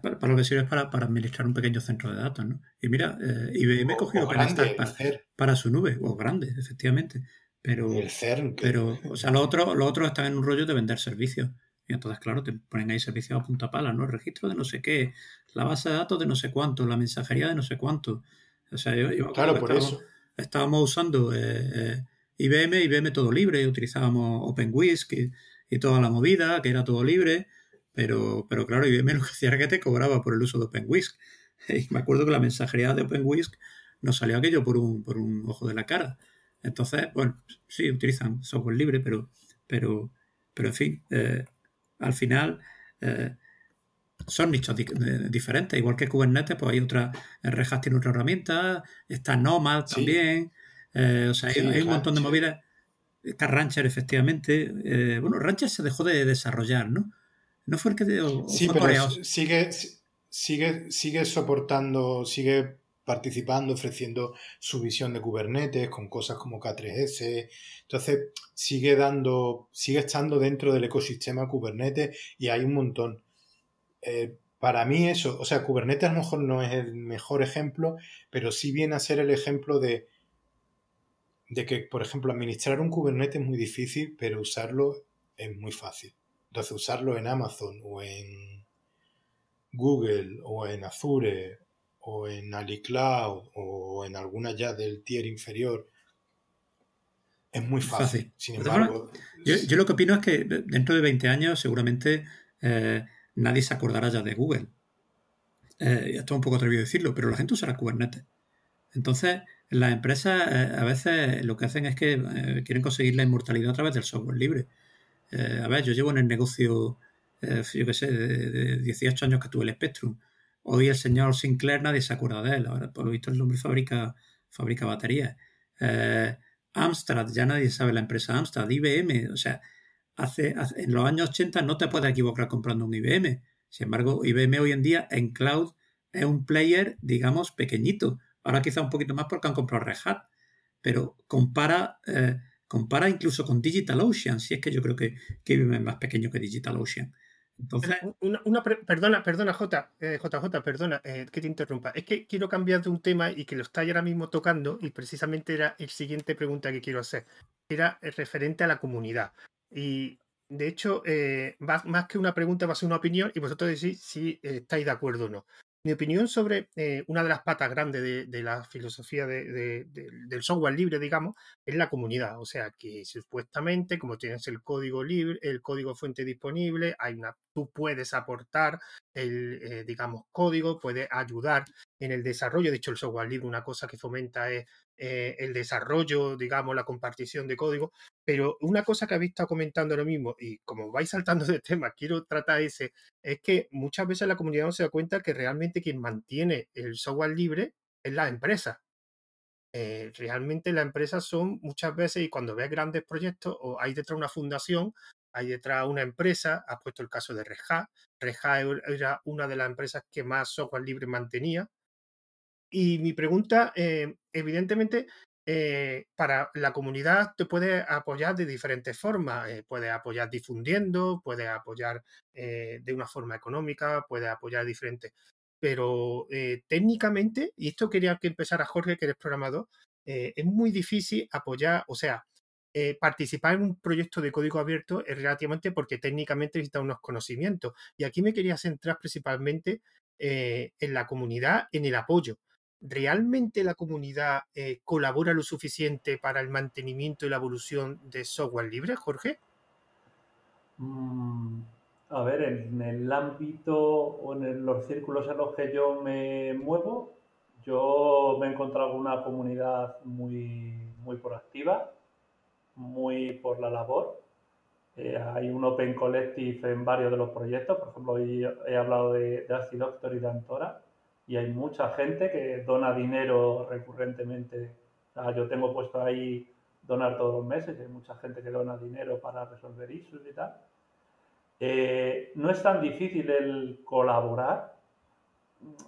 Para, lo que sirve es para, administrar un pequeño centro de datos, ¿no? Y mira, eh, IBM ha cogido OpenStack para, para, su nube, o grande, efectivamente. Pero, el CERN. Pero, o sea, los otros, los otros están en un rollo de vender servicios. Y entonces, claro, te ponen ahí servicios a punta pala, ¿no? El registro de no sé qué, la base de datos de no sé cuánto, la mensajería de no sé cuánto. O sea, yo, claro, por eso. Estábamos usando eh, eh, IBM, IBM todo libre, utilizábamos OpenWhisk y, y, toda la movida, que era todo libre, pero, pero claro, IBM lo que hacía era que te cobraba por el uso de OpenWhisk. Y me acuerdo que la mensajería de OpenWhisk nos salió aquello por un, por un ojo de la cara. Entonces, bueno, sí, utilizan software libre, pero, pero, pero en fin, eh, al final eh, son nichos diferentes. Igual que Kubernetes, pues hay otra, Red Hat tiene otra herramienta, está Nomad también, eh, o sea, hay, un montón de movidas. Está Rancher, efectivamente. bueno, Rancher se dejó de desarrollar, ¿no? No fue el que... sí, pero sigue, sigue, sigue soportando, sigue participando, ofreciendo su visión de Kubernetes con cosas como K3S. Entonces, sigue dando, sigue estando dentro del ecosistema Kubernetes y hay un montón. Eh, para mí eso, o sea, Kubernetes a lo mejor no es el mejor ejemplo, pero sí viene a ser el ejemplo de, de que, por ejemplo, administrar un Kubernetes es muy difícil, pero usarlo es muy fácil. Entonces, usarlo en Amazon o en Google o en Azure o en AliCloud o en alguna ya del tier inferior, es muy fácil. Sin embargo, yo, lo que opino es que dentro de 20 años seguramente eh, nadie se acordará ya de Google. Eh, esto es un poco atrevido decirlo, pero la gente usará Kubernetes. Entonces, las empresas eh, a veces lo que hacen es que eh, quieren conseguir la inmortalidad a través del software libre. a ver, yo llevo en el negocio, yo qué sé, de, de, 18 años que tuve el Spectrum. Hoy el señor Sinclair nadie se acuerda de él. Ahora, por lo visto, el nombre fabrica, fabrica baterías. Eh, Amstrad, ya nadie sabe la empresa Amstrad. IBM, o sea, hace, en los años 80 no te puedes equivocar comprando un IBM. Sin embargo, IBM hoy en día en cloud es un player, digamos, pequeñito. Ahora quizá un poquito más porque han comprado Red Hat. Pero compara, eh, compara incluso con DigitalOcean, si es que yo creo que, que IBM es más pequeño que DigitalOcean. Una, perdona, perdona, J, JJ, eh, perdona eh, que te interrumpa. Es que quiero cambiar de un tema y que lo está ahora mismo tocando, y precisamente era el siguiente pregunta que quiero hacer. Era referente a la comunidad. Y de hecho, eh, más que una pregunta, va a ser una opinión, y vosotros decís si estáis de acuerdo o no. Mi opinión sobre eh, una de las patas grandes de, la filosofía del software libre, digamos, es la comunidad. O sea, que supuestamente, como tienes el código libre, el código fuente disponible, hay una, tú puedes aportar el, eh, digamos, código, puedes ayudar en el desarrollo. De hecho, el software libre, una cosa que fomenta es eh, el desarrollo, digamos, la compartición de código. Pero una cosa que habéis estado comentando ahora mismo, y como vais saltando de tema, quiero tratar ese, es que muchas veces la comunidad no se da cuenta que realmente quien mantiene el software libre es la empresa. Eh, realmente las empresas son muchas veces, y cuando ves grandes proyectos, o hay detrás una fundación, hay detrás una empresa, ha puesto el caso de Reja. Reja era una de las empresas que más software libre mantenía. Y mi pregunta, eh, evidentemente, eh, para la comunidad te puede apoyar de diferentes formas. Eh, puede apoyar difundiendo, puede apoyar eh, de una forma económica, puede apoyar diferentes. Pero técnicamente, y esto quería que empezara Jorge, que eres programador, es muy difícil apoyar, o sea, participar en un proyecto de código abierto es relativamente porque técnicamente necesita unos conocimientos. Y aquí me quería centrar principalmente en la comunidad, en el apoyo. ¿Realmente la comunidad eh, colabora lo suficiente para el mantenimiento y la evolución de software libre, Jorge? Mm, a ver, en el ámbito o en los círculos en los que yo me muevo, yo me he encontrado una comunidad muy, muy proactiva, muy por la labor. Eh, hay un Open Collective en varios de los proyectos, por ejemplo, hoy he hablado de, de Acidoctor y de Antora y hay mucha gente que dona dinero recurrentemente. yo tengo puesto ahí donar todos los meses, hay mucha gente que dona dinero para resolver issues y tal. Eh, no es tan difícil el colaborar.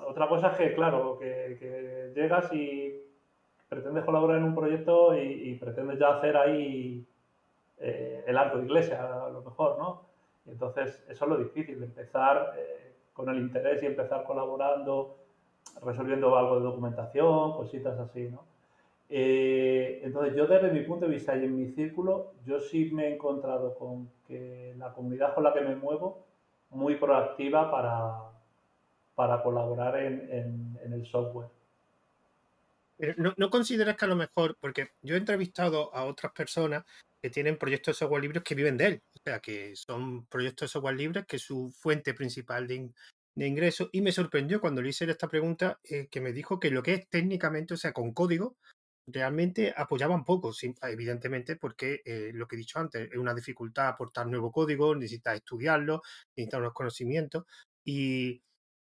Otra cosa es que, claro, que, llegas y pretendes colaborar en un proyecto y, pretendes ya hacer ahí eh, el arco de iglesia, a lo mejor, ¿no? Y entonces, eso es lo difícil, empezar eh, con el interés y empezar colaborando resolviendo algo de documentación, cositas así, ¿no? Eh, entonces, yo desde mi punto de vista y en mi círculo, yo sí me he encontrado con que la comunidad con la que me muevo, muy proactiva para, para colaborar en, el software. ¿no, ¿No consideras que a lo mejor, porque yo he entrevistado a otras personas que tienen proyectos de software libres que viven de él, o sea, que son proyectos de software libres que su fuente principal de, de ingreso, y me sorprendió cuando le hice esta pregunta eh, que me dijo que lo que es técnicamente, o sea, con código, realmente apoyaban poco, evidentemente, porque eh, lo que he dicho antes, es una dificultad aportar nuevo código, necesitas estudiarlo, necesitas unos conocimientos y,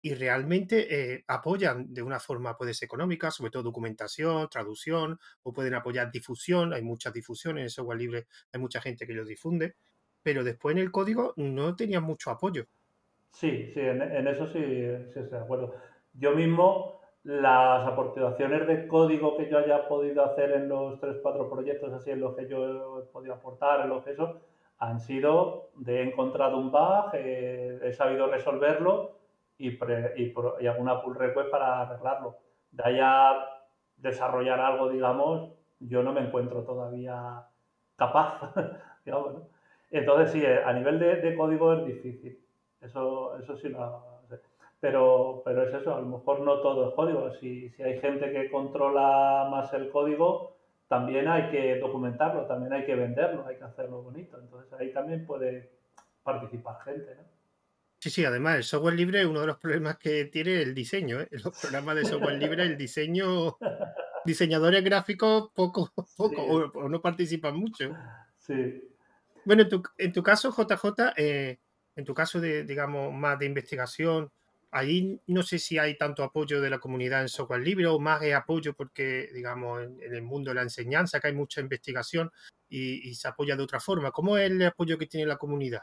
realmente eh, apoyan de una forma, puede ser económica, sobre todo documentación, traducción, o pueden apoyar difusión, hay muchas difusiones en software libre, hay mucha gente que lo difunde, pero después en el código no tenían mucho apoyo. Sí, sí, en, eso sí, sí estoy de acuerdo. Yo mismo las aportaciones de código que yo haya podido hacer en los 3-4 proyectos así en los que yo he podido aportar, en los que eso, han sido de he encontrado un bug, eh, he sabido resolverlo y, y, y, hago una pull request para arreglarlo. De allá desarrollar algo, digamos, yo no me encuentro todavía capaz, Entonces sí, a nivel de, de, código es difícil. Eso, eso sí lo, pero, pero es eso, a lo mejor no todo es código. Si, si hay gente que controla más el código, también hay que documentarlo, también hay que venderlo, hay que hacerlo bonito. Entonces ahí también puede participar gente. ¿no? Sí, sí, además el software libre, uno de los problemas que tiene el diseño. ¿eh? Los programas de software libre, el diseño, diseñadores gráficos poco, poco o, no participan mucho. Sí. Bueno, en tu, en tu caso, JJ, eh, en tu caso de, digamos, más de investigación, ahí no sé si hay tanto apoyo de la comunidad en software libre o más de apoyo porque, digamos, en, el mundo de la enseñanza, que hay mucha investigación y, se apoya de otra forma. ¿Cómo es el apoyo que tiene la comunidad?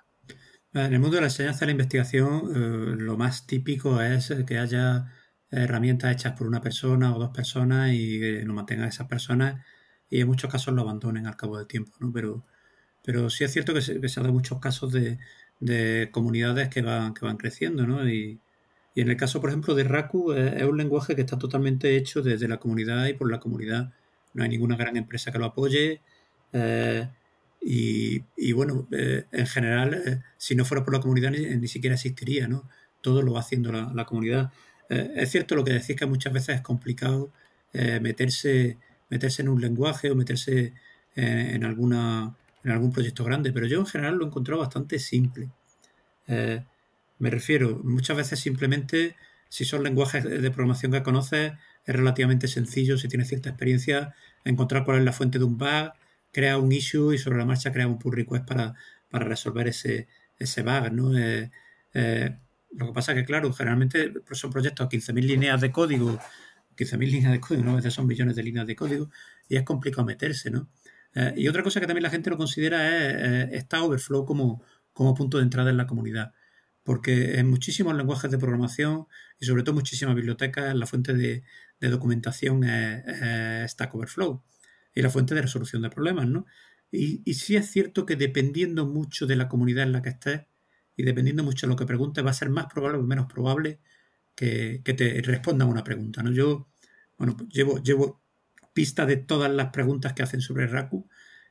En el mundo de la enseñanza y la investigación, eh, lo más típico es que haya herramientas hechas por una persona o dos personas y que no mantengan esas personas y en muchos casos lo abandonen al cabo del tiempo, ¿no? Pero, pero sí es cierto que se, han dado muchos casos de, de comunidades que van, que van creciendo, ¿no? Y, y en el caso, por ejemplo, de Raku, eh, es un lenguaje que está totalmente hecho desde la comunidad y por la comunidad. No hay ninguna gran empresa que lo apoye. Eh, y, bueno, eh, en general, si no fuera por la comunidad, ni, siquiera existiría, ¿no? Todo lo va haciendo la, comunidad. es cierto lo que decís que muchas veces es complicado meterse, meterse en un lenguaje o meterse en, alguna, en algún proyecto grande, pero yo en general lo he encontrado bastante simple. Me refiero, muchas veces simplemente, si son lenguajes de programación que conoces, es relativamente sencillo, si tienes cierta experiencia, encontrar cuál es la fuente de un bug, crea un issue y sobre la marcha crea un pull request para, para resolver ese, ese bug, ¿no? Eh, eh, lo que pasa que, claro, generalmente son proyectos a 15.000 líneas de código, 15.000 líneas de código, ¿no? a veces son millones de líneas de código, y es complicado meterse, ¿no? Eh, y otra cosa que también la gente no considera es esta overflow como, como punto de entrada en la comunidad porque en muchísimos lenguajes de programación y sobre todo muchísimas bibliotecas la fuente de, documentación es, Stack Overflow y la fuente de resolución de problemas, ¿no? Y, y, sí es cierto que dependiendo mucho de la comunidad en la que estés y dependiendo mucho de lo que preguntes, va a ser más probable o menos probable que, te respondan una pregunta, ¿no? Yo, bueno, llevo, llevo pista de todas las preguntas que hacen sobre Raku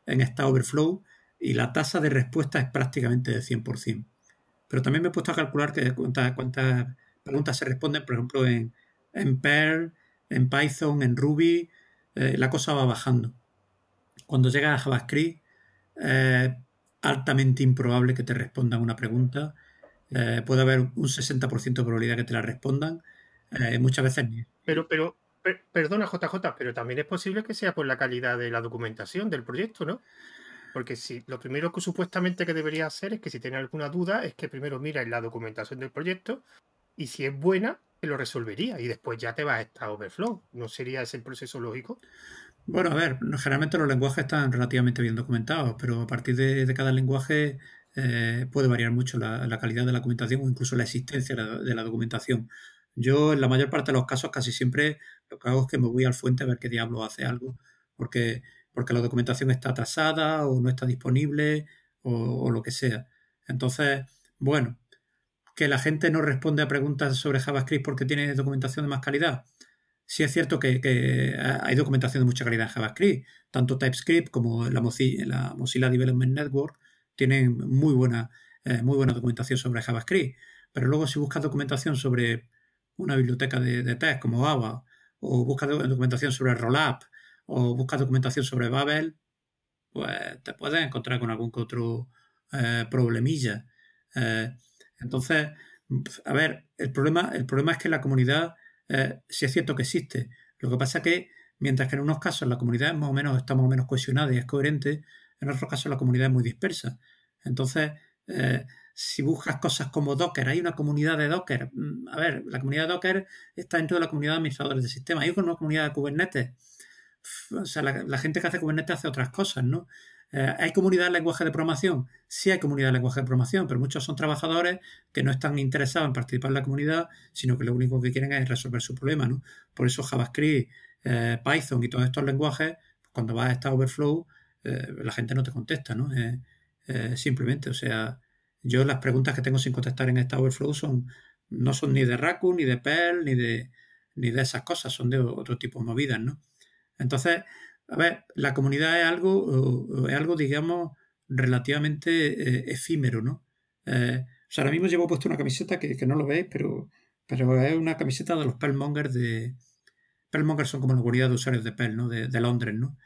en Stack Overflow y la tasa de respuesta es prácticamente de 100%. Pero también me he puesto a calcular que cuántas, preguntas se responden, por ejemplo, en, en Perl, en Python, en Ruby, eh, la cosa va bajando. Cuando llega a JavaScript, es altamente improbable que te respondan una pregunta. Eh, puede haber un 60% de probabilidad que te la respondan. Eh, muchas veces Pero, pero, perdona, JJ, pero también es posible que sea por la calidad de la documentación del proyecto, ¿no? Porque si lo primero que supuestamente que debería hacer es que si tiene alguna duda, es que primero mira en la documentación del proyecto y si es buena, lo resolvería y después ya te va a estar overflow. ¿No sería ese el proceso lógico? Bueno, a ver, generalmente los lenguajes están relativamente bien documentados, pero a partir de, cada lenguaje eh, puede variar mucho la, calidad de la documentación o incluso la existencia de la, documentación. Yo, en la mayor parte de los casos, casi siempre lo que hago es que me voy al fuente a ver qué diablo hace algo, porque porque la documentación está atrasada o no está disponible o, lo que sea. Entonces, bueno, que la gente no responde a preguntas sobre JavaScript porque tiene documentación de más calidad. sí es cierto que, hay documentación de mucha calidad en JavaScript. Tanto TypeScript como la Mozilla, Development Network tienen muy buena, eh, muy buena documentación sobre JavaScript. Pero luego si buscas documentación sobre una biblioteca de, de test como Java, o buscas documentación sobre Rollup, o buscas documentación sobre Babel, pues te puedes encontrar con algún que otro eh, problemilla. Eh, entonces, a ver, el problema, el problema es que la comunidad eh, sí es cierto que existe. Lo que pasa que, mientras que en unos casos la comunidad más o menos está más o menos cohesionada y es coherente, en otros casos la comunidad es muy dispersa. Entonces, eh, si buscas cosas como Docker, hay una comunidad de Docker. Mm, a ver, la comunidad de Docker está dentro de la comunidad de administradores de sistemas. Hay una comunidad de Kubernetes. O sea, la, gente que hace Kubernetes hace otras cosas, ¿no? Eh, ¿Hay comunidad de lenguaje de programación? Sí hay comunidad de lenguaje de programación, pero muchos son trabajadores que no están interesados en participar en la comunidad, sino que lo único que quieren es resolver su problema. ¿no? Por eso JavaScript, eh, Python y todos estos lenguajes, cuando vas a esta Overflow, eh, la gente no te contesta. ¿no? simplemente, o sea, yo las preguntas que tengo sin contestar en esta Overflow son no son ni de Raccoon, ni de Perl, ni de, ni de esas cosas, son de otro tipo de movidas. ¿no? Entonces, a ver, la comunidad es algo, es algo digamos, relativamente eh, efímero, ¿no? Eh, o sea, ahora mismo llevo puesto una camiseta que, no lo veis, pero, pero es una camiseta de los Perlmongers de... Perlmongers son como la comunidad de usuarios de Perl, ¿no? De, Londres, ¿no?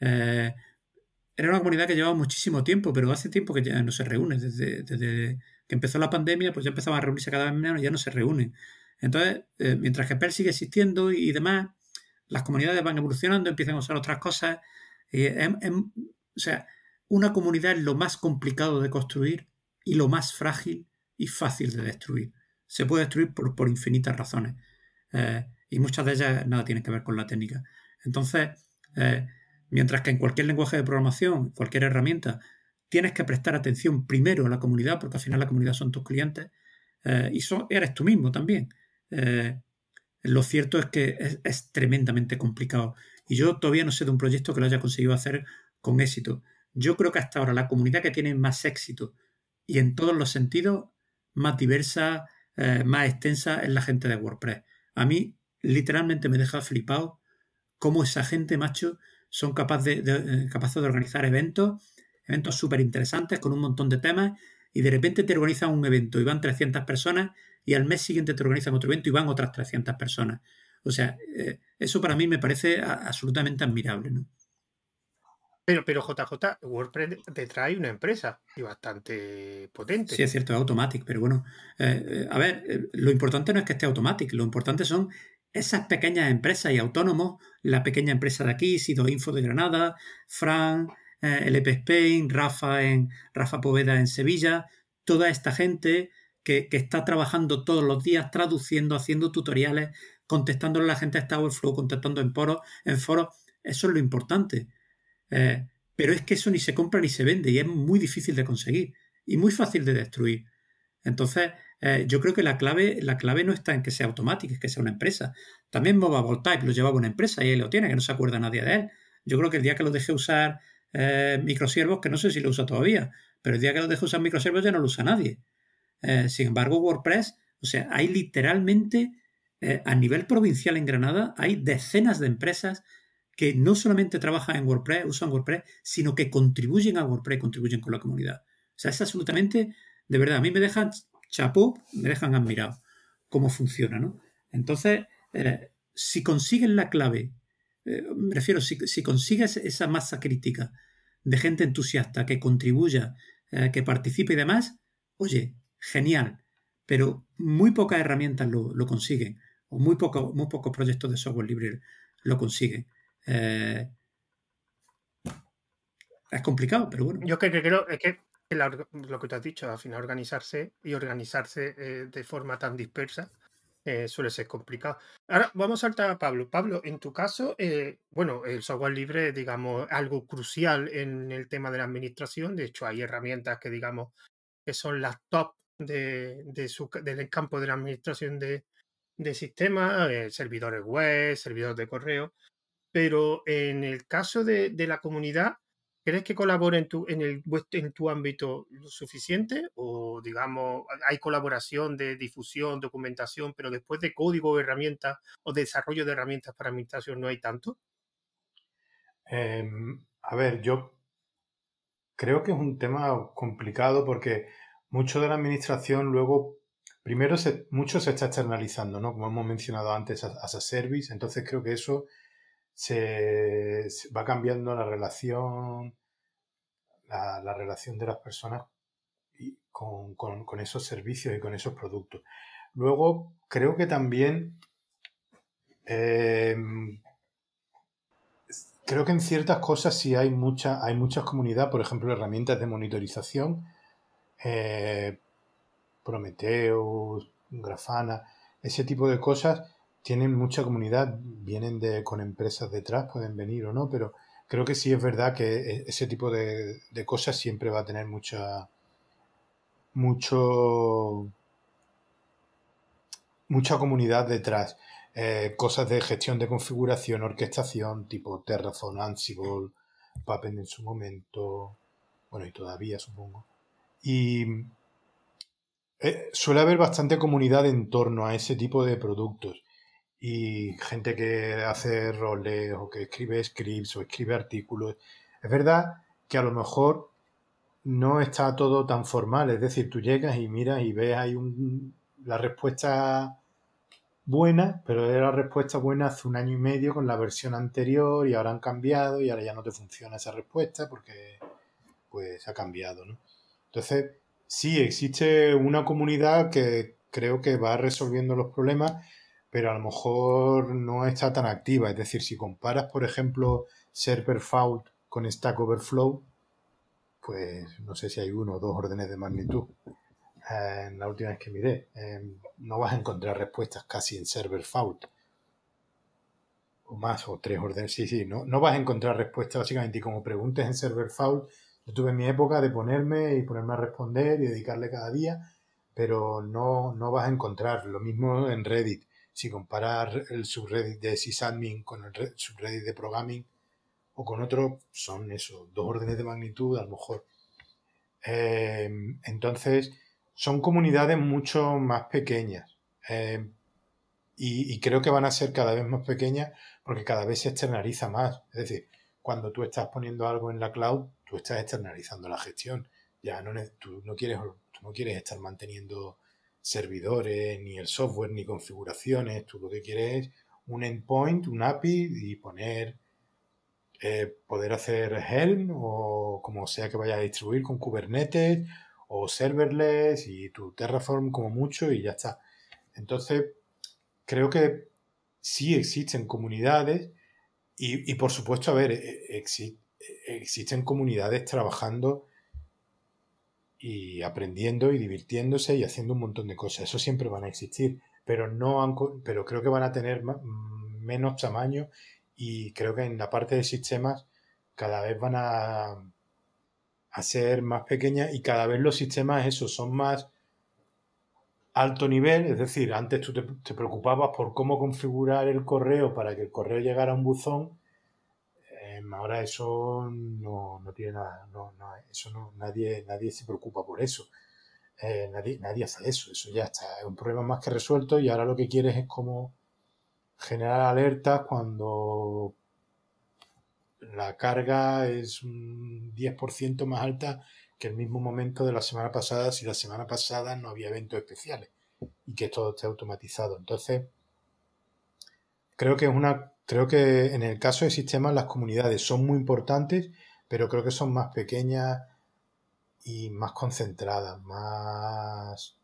Eh, era una comunidad que llevaba muchísimo tiempo, pero hace tiempo que ya no se reúne. Desde, que empezó la pandemia, pues ya empezaban a reunirse cada vez menos y ya no se reúnen. Entonces, mientras que Perl sigue existiendo y demás, las comunidades van evolucionando, empiezan a usar otras cosas. Em, em, o sea, una comunidad es lo más complicado de construir y lo más frágil y fácil de destruir. Se puede destruir por, infinitas razones. Eh, y muchas de ellas nada tienen que ver con la técnica. Entonces, eh, mientras que en cualquier lenguaje de programación, cualquier herramienta, tienes que prestar atención primero a la comunidad, porque al final la comunidad son tus clientes, eh, y eres tú mismo también. Lo cierto es que es, tremendamente complicado. Y yo todavía no sé de un proyecto que lo haya conseguido hacer con éxito. Yo creo que hasta ahora la comunidad que tiene más éxito y en todos los sentidos más diversa, eh, más extensa es la gente de WordPress. A mí literalmente me deja flipado cómo esa gente, macho, son capaces de, eh, capaces de organizar eventos, eventos súper interesantes con un montón de temas y de repente te organizan un evento y van 300 personas y al mes siguiente te organizan otro evento y van otras 300 personas. O sea, eh, eso para mí me parece absolutamente admirable, ¿no? Pero, pero JJ, WordPress te trae una empresa y bastante potente. Sí, es cierto, es Automatic, pero bueno, eh, eh, a ver, lo importante no es que esté Automatic, lo importante son esas pequeñas empresas y autónomos, la pequeña empresa de aquí, Sido Info de Granada, Fran, LP Spain, Rafa, en, Rafa Poveda en Sevilla, toda esta gente que, está trabajando todos los días, traduciendo, haciendo tutoriales, contestando a la gente a esta Overflow, contestando en foros, en foros. Eso es lo importante. Eh, pero es que eso ni se compra ni se vende y es muy difícil de conseguir y muy fácil de destruir. Entonces, eh, yo creo que la clave, la clave no está en que sea automático, es que sea una empresa. También Mobile Type lo llevaba una empresa y ahí lo tiene, que no se acuerda nadie de él. Yo creo que el día que lo dejé usar eh, microsiervos, que no sé si lo usa todavía, pero el día que lo dejé usar microsiervos ya no lo usa nadie. Eh, sin embargo, WordPress, o sea, hay literalmente eh, a nivel provincial en Granada, hay decenas de empresas que no solamente trabajan en WordPress, usan WordPress, sino que contribuyen a WordPress, contribuyen con la comunidad. O sea, es absolutamente, de verdad, a mí me dejan chapó, me dejan admirado cómo funciona, ¿no? Entonces, eh, si consiguen la clave, me refiero, si, si, consigues esa masa crítica de gente entusiasta que contribuya, que participe y demás, oye, genial, pero muy pocas herramientas lo, consiguen, o muy, poco, muy pocos proyectos de software libre lo consiguen. Eh, es complicado, pero bueno. Yo creo es que lo que te has dicho, al final organizarse y organizarse eh, de forma tan dispersa eh, suele ser complicado. Ahora vamos a saltar a Pablo. Pablo, en tu caso, bueno, el software libre, digamos, algo crucial en el tema de la administración. De hecho, hay herramientas que, digamos, que son las top de, del campo de la administración de, sistemas, eh, servidores web, servidores de correo, pero en el caso de, la comunidad, ¿Crees que colabora en tu, en, tu ámbito lo suficiente? ¿O, digamos, hay colaboración de difusión, documentación, pero después de código o herramientas o desarrollo de herramientas para administración no hay tanto? Em, a ver, yo creo que es un tema complicado porque mucho de la administración luego, primero, se, mucho se está externalizando, ¿no? Como hemos mencionado antes, as a service. Entonces creo que eso se, va cambiando la relación, la, relación de las personas con, con, esos servicios y con esos productos. Luego, creo que también em, creo que en ciertas cosas sí hay mucha, hay muchas comunidades, por ejemplo, herramientas de monitorización, eh, Prometheus, Grafana, ese tipo de cosas tienen mucha comunidad, vienen de, con empresas detrás, pueden venir o no, pero creo que sí es verdad que e, ese tipo de, cosas siempre va a tener mucha mucha comunidad detrás. Eh, cosas de gestión de configuración, orquestación, tipo Terraform, Ansible, Puppet en su momento, bueno, y todavía supongo. Y eh, suele haber bastante comunidad en torno a ese tipo de productos y gente que hace roles o que escribe scripts o escribe artículos. Es verdad que a lo mejor no está todo tan formal, es decir, tú llegas y miras y ves hay un, la respuesta buena, pero era la respuesta buena hace un año y medio con la versión anterior y ahora han cambiado y ahora ya no te funciona esa respuesta porque pues ha cambiado, ¿no? Entonces, sí, existe una comunidad que creo que va resolviendo los problemas pero a lo mejor no está tan activa. Es decir, si comparas, por ejemplo, Server Fault con Stack Overflow, pues no sé si hay uno o dos órdenes de magnitud. Eh, en la última vez que miré, eh, no vas a encontrar respuestas casi en Server Fault. O más, o tres órdenes. Sí, sí, no, no vas a encontrar respuestas básicamente. Y como preguntes en Server Fault, yo tuve mi época de ponerme y ponerme a responder y dedicarle cada día, pero no, no vas a encontrar. Lo mismo en Reddit si comparar el subreddit de sysadmin con el subreddit de programming o con otro, son eso, dos órdenes de magnitud a lo mejor. Em, entonces, son comunidades mucho más pequeñas. Em, y, creo que van a ser cada vez más pequeñas porque cada vez se externaliza más. Es decir, cuando tú estás poniendo algo en la cloud, tú estás externalizando la gestión. Ya no, quieres, tú no quieres estar manteniendo servidores, ni el software, ni configuraciones. Tú lo que quieres es un endpoint, un API y poner, eh, poder hacer Helm o como sea que vayas a distribuir con Kubernetes o serverless y tu Terraform como mucho y ya está. Entonces, creo que sí existen comunidades y, por supuesto, a ver, e, e, existen comunidades trabajando y aprendiendo y divirtiéndose y haciendo un montón de cosas. Eso siempre van a existir, pero no pero creo que van a tener menos tamaño y creo que en la parte de sistemas cada vez van a, ser más pequeñas y cada vez los sistemas esos son más alto nivel, es decir, antes tú te preocupabas por cómo configurar el correo para que el correo llegara a un buzón ahora eso no, tiene nada, no, eso no, nadie, nadie se preocupa por eso. Eh, nadie, nadie hace eso, eso ya está, es un problema más que resuelto y ahora lo que quieres es como generar alertas cuando la carga es un 10% más alta que el mismo momento de la semana pasada si la semana pasada no había eventos especiales y que todo esté automatizado. Entonces, creo que es una Creo que en el caso de sistemas las comunidades son muy importantes, pero creo que son más pequeñas y más concentradas, más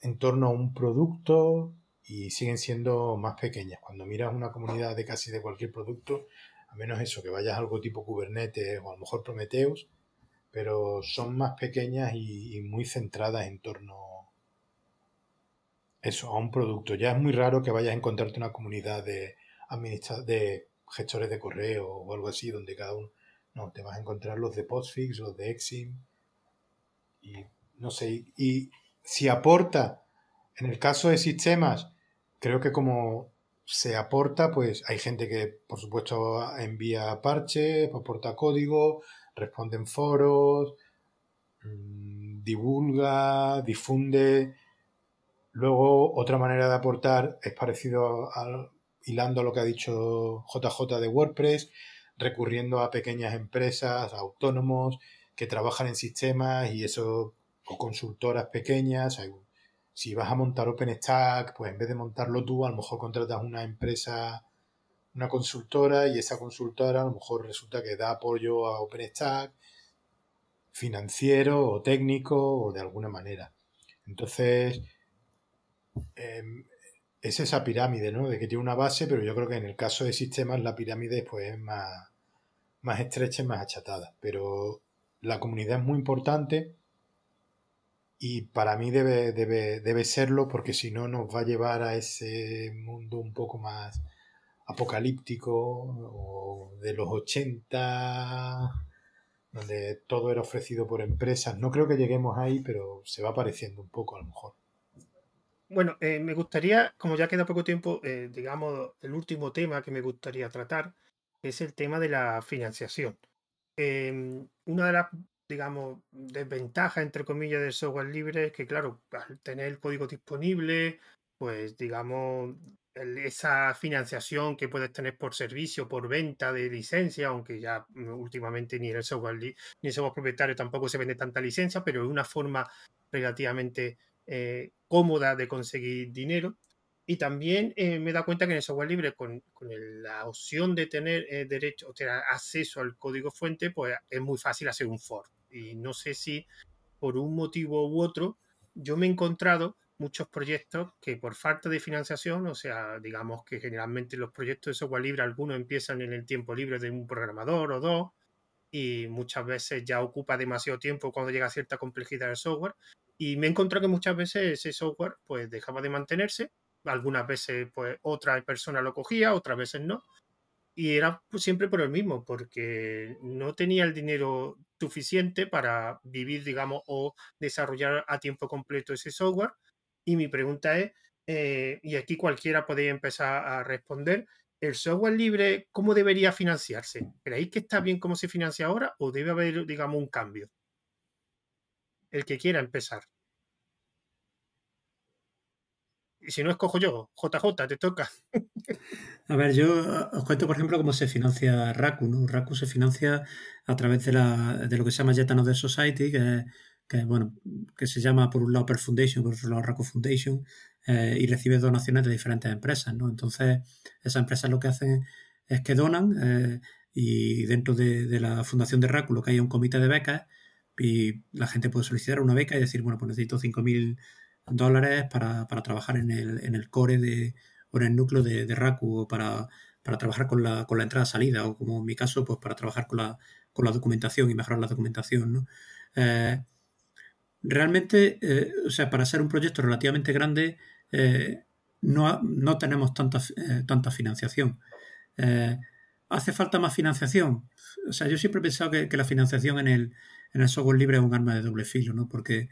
en torno a un producto y siguen siendo más pequeñas. Cuando miras una comunidad de casi de cualquier producto, a menos eso, que vayas a algo tipo Kubernetes o a lo mejor Prometheus, pero son más pequeñas y, y muy centradas en torno eso, a un producto. Ya es muy raro que vayas a encontrarte una comunidad de de gestores de correo o algo así, donde cada uno, no, te vas a encontrar los de Postfix, los de Exim, y no sé, y, si aporta, en el caso de sistemas, creo que como se aporta, pues hay gente que, por supuesto, envía parches, aporta código, responde en foros, mm, divulga, difunde. Luego, otra manera de aportar es parecido al, hilando a lo que ha dicho JJ de WordPress, recurriendo a pequeñas empresas, autónomos que trabajan en sistemas y eso, o consultoras pequeñas. Si vas a montar OpenStack, pues en vez de montarlo tú, a lo mejor contratas una empresa, una consultora y esa consultora a lo mejor resulta que da apoyo a OpenStack financiero o técnico o de alguna manera. Entonces, em, es esa pirámide, ¿no? De que tiene una base, pero yo creo que en el caso de sistemas la pirámide pues, es más, más estrecha y más achatada. Pero la comunidad es muy importante y para mí debe, debe, debe serlo porque si no nos va a llevar a ese mundo un poco más apocalíptico o de los 80 donde todo era ofrecido por empresas. No creo que lleguemos ahí, pero se va pareciendo un poco a lo mejor. Bueno, eh, me gustaría, como ya queda poco tiempo, eh, digamos, el último tema que me gustaría tratar es el tema de la financiación. Em, una de las, digamos, desventajas, entre comillas, del software libre es que, claro, al tener el código disponible, pues, digamos, esa financiación que puedes tener por servicio, por venta de licencia, aunque ya mm, últimamente ni el software ni el software propietario tampoco se vende tanta licencia, pero es una forma relativamente eh, cómoda de conseguir dinero. Y también eh, me da cuenta que en el software libre, con, la opción de tener eh, derecho o tener acceso al código fuente, pues es muy fácil hacer un for. Y no sé si por un motivo u otro, yo me he encontrado muchos proyectos que por falta de financiación, o sea, digamos que generalmente los proyectos de software libre, algunos empiezan en el tiempo libre de un programador o dos, y muchas veces ya ocupa demasiado tiempo cuando llega a cierta complejidad del software. Y me he encontrado que muchas veces ese software pues dejaba de mantenerse, algunas veces pues otra persona lo cogía, otras veces no. Y era pues, siempre por el mismo, porque no tenía el dinero suficiente para vivir, digamos, o desarrollar a tiempo completo ese software. Y mi pregunta es, eh, y aquí cualquiera podría empezar a responder, ¿el software libre cómo debería financiarse? ¿Creéis que está bien cómo se financia ahora o debe haber, digamos, un cambio? El que quiera empezar. Y si no escojo yo, JJ, te toca. A ver, yo os cuento, por ejemplo, cómo se financia Raku. ¿no? Raku se financia a través de, la, de lo que se llama Jet Another Society, que, que, bueno, que se llama por un lado Per Foundation, por otro lado Raku Foundation, eh, y recibe donaciones de diferentes empresas, ¿no? Entonces, esas empresas lo que hacen es que donan eh, y dentro de, la fundación de Ráculo que hay un comité de becas y la gente puede solicitar una beca y decir, bueno, pues necesito 5.000 dólares para, trabajar en el, en el core de, o en el núcleo de, de Raku o para, para trabajar con la, con la entrada-salida o como en mi caso, pues para trabajar con la, con la documentación y mejorar la documentación, ¿no? Eh, realmente, o sea, para ser un proyecto relativamente grande, eh, no, no, tenemos tanta, eh, tanta financiación. Eh, ¿Hace falta más financiación? O sea, yo siempre he pensado que, la financiación en el, en el, software libre es un arma de doble filo, ¿no? Porque,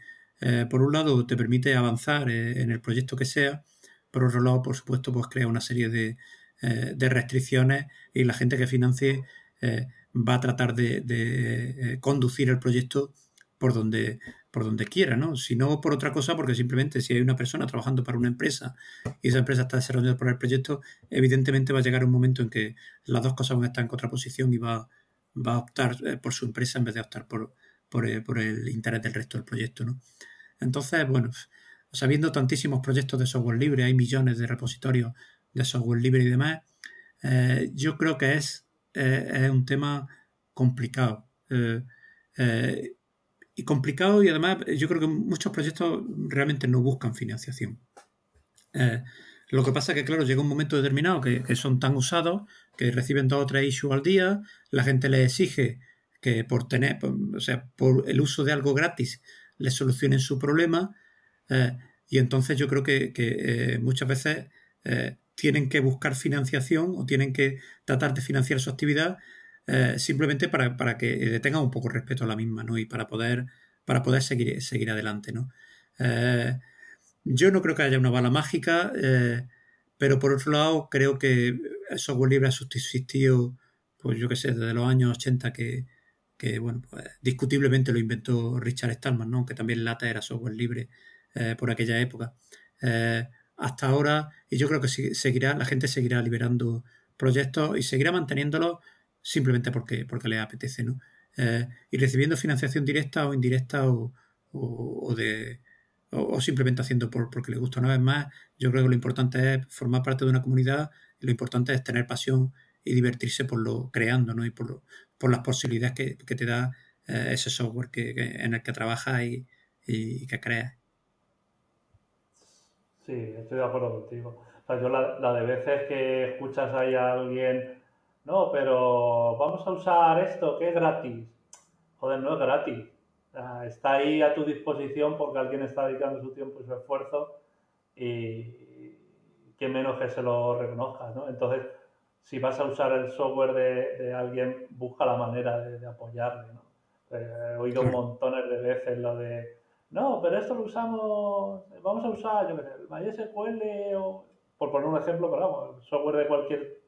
por un lado, te permite avanzar en el proyecto que sea, por otro lado, por supuesto, pues crea una serie de, de restricciones y la gente que financie va a tratar de, de conducir el proyecto por donde, por donde quiera, ¿no? Si no por otra cosa, porque simplemente si hay una persona trabajando para una empresa y esa empresa está desarrollando por el proyecto, evidentemente va a llegar un momento en que las dos cosas van a estar en contraposición y va, va a optar eh, por su empresa en vez de optar por, por, eh, el interés del resto del proyecto, ¿no? Entonces, bueno, sabiendo tantísimos proyectos de software libre, hay millones de repositorios de software libre y demás, eh, yo creo que es, es un tema complicado y complicado y además yo creo que muchos proyectos realmente no buscan financiación. Eh, lo que pasa es que, claro, llega un momento determinado que, son tan usados que reciben dos o tres issues al día, la gente les exige que por tener, o sea, por el uso de algo gratis les solucionen su problema eh, y entonces yo creo que, eh, muchas veces tienen que buscar financiación o tienen que tratar de financiar su actividad eh, simplemente para, para, que tengan un poco respeto a la misma, ¿no? Y para poder, para poder seguir, seguir adelante, ¿no? Eh, yo no creo que haya una bala mágica, eh, pero por otro lado creo que el software libre ha subsistido, pues yo qué sé, desde los años 80 que, que bueno, pues discutiblemente lo inventó Richard Stallman, ¿no? que también Lata era software libre por aquella época. Hasta ahora, y yo creo que seguirá, la gente seguirá liberando proyectos y seguirá manteniéndolos simplemente porque, porque le apetece, ¿no? Eh, y recibiendo financiación directa o indirecta o, o, de, o, simplemente haciendo por, porque le gusta. Una vez más, yo creo que lo importante es formar parte de una comunidad y lo importante es tener pasión y divertirse por lo creando, ¿no? Y por, por las posibilidades que, que te da eh, ese software que, en el que trabajas y, y, que creas. Sí, estoy de acuerdo contigo. O sea, yo la, la de veces que escuchas ahí a alguien, no, pero vamos a usar esto que es gratis. Joder, no es gratis. está ahí a tu disposición porque alguien está dedicando su tiempo y su esfuerzo y que menos que se lo reconozca, ¿no? Entonces, si vas a usar el software de, alguien, busca la manera de, apoyarle. ¿no? he oído un montones de veces lo de, no, pero esto lo usamos, vamos a usar, yo qué sé, el MySQL o, por poner un ejemplo, pero vamos, el software de cualquier,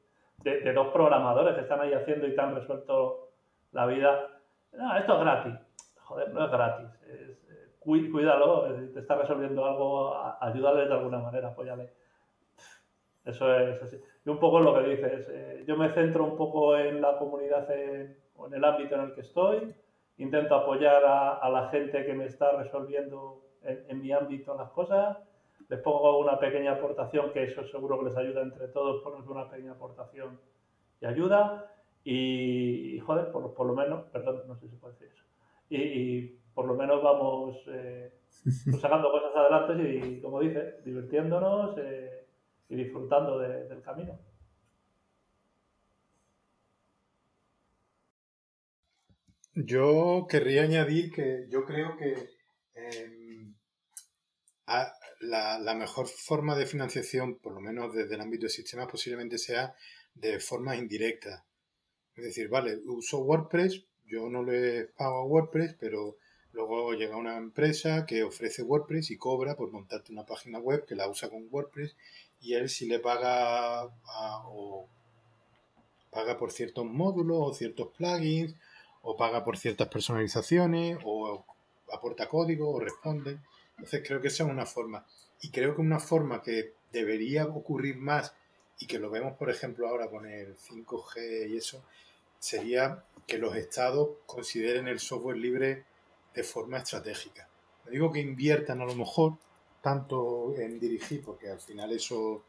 de, dos programadores que están ahí haciendo y te han resuelto la vida. Esto es gratis. Joder, no es gratis. Eh, cuídalo, te está resolviendo algo, ayúdale de alguna manera, apóyale. Eso es así. Y un poco lo que dices, eh, yo me centro un poco en la comunidad o en el ámbito en el que estoy, intento apoyar a, la gente que me está resolviendo en, mi ámbito las cosas, les pongo una pequeña aportación, que eso seguro que les ayuda entre todos, ponerles una pequeña aportación y ayuda, y, joder, por, lo menos, perdón, no sé si puedo decir eso, y, por lo menos vamos eh, pues sacando cosas adelante y, como dices, divirtiéndonos. Eh, y disfrutando del camino. Yo querría añadir que yo creo que em, la, mejor forma de financiación, por lo menos desde el ámbito de sistemas, posiblemente sea de forma indirecta. Es decir, vale, uso WordPress, yo no le pago a WordPress, pero luego llega una empresa que ofrece WordPress y cobra por montarte una página web que la usa con WordPress y él si le paga o paga por ciertos módulos o ciertos plugins o paga por ciertas personalizaciones o aporta código o responde. Entonces creo que esa es una forma. Y creo que una forma que debería ocurrir más y que lo vemos por ejemplo ahora con el 5G y eso, sería que los estados consideren el software libre de forma estratégica. No digo que inviertan a lo mejor, tanto en dirigir, porque al final eso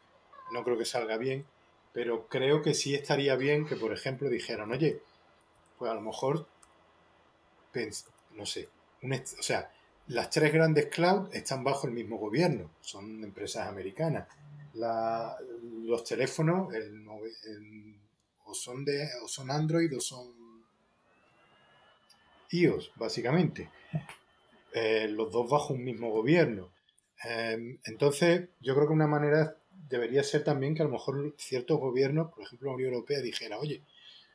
no creo que salga bien, pero creo que sí estaría bien que, por ejemplo, dijeran, oye, pues a lo mejor, no sé, o sea, las tres grandes cloud están bajo el mismo gobierno, son empresas americanas. los teléfonos o, son de, o son Android o son iOS, básicamente. Eh, los dos bajo un mismo gobierno. Em, entonces, yo creo que una manera debería ser también que a lo mejor ciertos gobiernos, por ejemplo la Unión Europea, dijera, oye,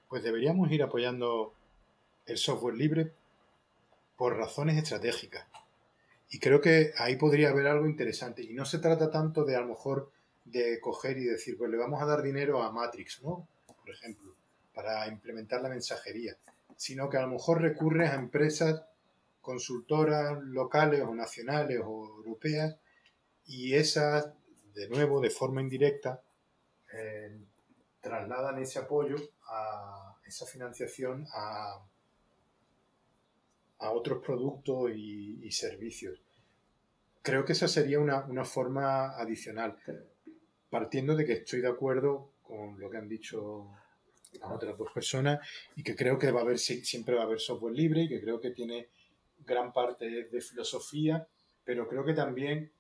pues deberíamos ir apoyando el software libre por razones estratégicas. Y creo que ahí podría haber algo interesante. Y no se trata tanto de a lo mejor de coger y decir, pues le vamos a dar dinero a Matrix, ¿no? Por ejemplo, para implementar la mensajería. Sino que a lo mejor recurres a empresas consultoras locales o nacionales o europeas y esas, de nuevo, de forma indirecta, eh, trasladan ese apoyo, a esa financiación a, a otros productos y, servicios. Creo que esa sería una, una forma adicional, partiendo de que estoy de acuerdo con lo que han dicho las otras dos personas y que creo que va a haber siempre va a haber software libre y que creo que tiene gran parte de filosofía, pero creo que también,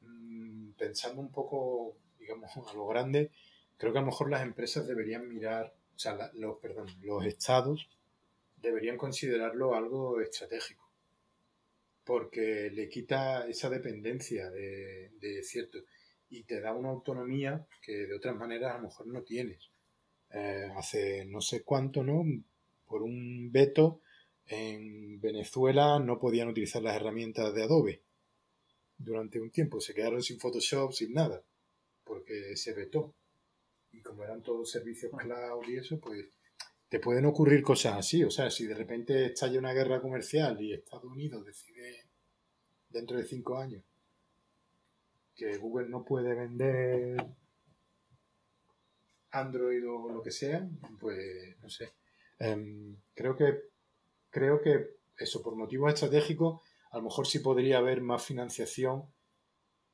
mm, pensando un poco, digamos, a lo grande, creo que a lo mejor las empresas deberían mirar, o sea, los, perdón, los estados deberían considerarlo algo estratégico, porque le quita esa dependencia de, cierto y te da una autonomía que de otras maneras a lo mejor no tienes. Eh, hace no sé cuánto, ¿no? Por un veto en Venezuela no podían utilizar las herramientas de Adobe durante un tiempo, se quedaron sin Photoshop, sin nada. porque se vetó. Y como eran todos servicios cloud y eso, pues te pueden ocurrir cosas así. O sea, si de repente estalla una guerra comercial y Estados Unidos decide dentro de cinco años que Google no puede vender Android o lo que sea, pues no sé. Em, creo que creo que eso, por motivos estratégicos, a lo mejor sí podría haber más financiación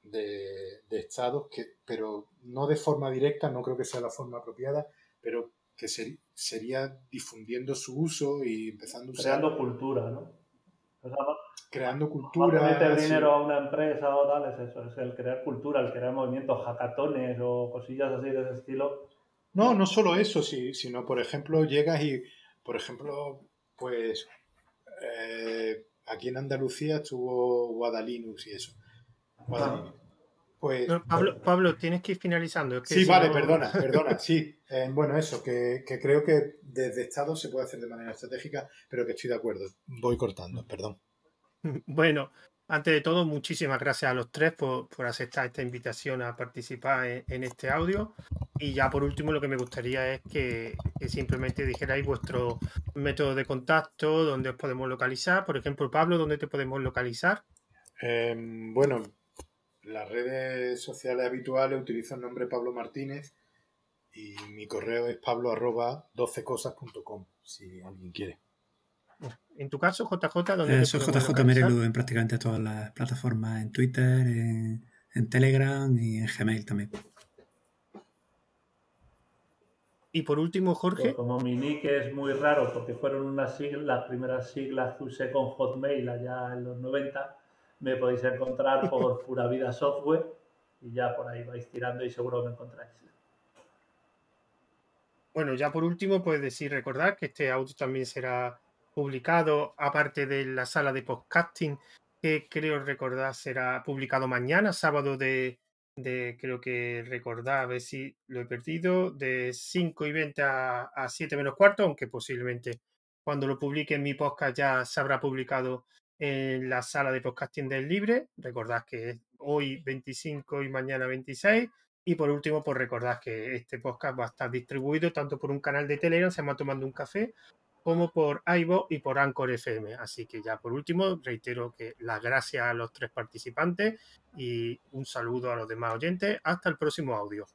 de, estados, que, pero no de forma directa, no creo que sea la forma apropiada, pero que sería difundiendo su uso y empezando a usar. Creando cultura, ¿no? creando cultura. meter dinero a una empresa o tal, es eso, es el crear cultura, el crear movimientos, hackatones o cosillas así de ese estilo. No, no solo eso, sí, sino, por ejemplo, llegas y, por ejemplo, pues eh, aquí en Andalucía estuvo Guadalinux y eso. Pues, Pablo, tienes que ir finalizando. sí, vale, perdona, perdona, sí. Eh, bueno, eso, que, creo que desde Estado se puede hacer de manera estratégica, pero que estoy de acuerdo. Voy cortando, perdón. Bueno, antes de todo, muchísimas gracias a los tres por, aceptar esta invitación a participar en, este audio. Y ya por último, lo que me gustaría es que, simplemente dijerais vuestro método de contacto, dónde os podemos localizar. Por ejemplo, Pablo, ¿dónde te podemos localizar? Em, bueno, las redes sociales habituales utilizo el nombre Pablo Martínez y mi correo es pablo arroba 12cosas.com si alguien quiere. En tu caso, JJ, ¿dónde eh, Soy JJ Merelu en prácticamente todas las plataformas, en Twitter, en, Telegram y en Gmail también. Y por último, Jorge. Pues como mi nick es muy raro porque fueron unas siglas, las primeras siglas que usé con Hotmail allá en los 90, me podéis encontrar por Pura Vida Software y ya por ahí vais tirando y seguro me encontráis. Bueno, ya por último, pues decir, recordar que este audio también será publicado, aparte de la sala de podcasting, que creo recordar será publicado mañana, sábado de, creo que recordar, a ver si lo he perdido, de 5 y 20 a, a 7 menos cuarto, aunque posiblemente cuando lo publique en mi podcast ya se habrá publicado en la sala de podcasting del Libre. Recordad que hoy 25 y mañana 26. Y por último, pues recordad que este podcast va a estar distribuido tanto por un canal de Telegram, se llama Tomando un Café, como por Aibo y por Anchor FM. Así que ya por último, reitero que las gracias a los tres participantes y un saludo a los demás oyentes. Hasta el próximo audio.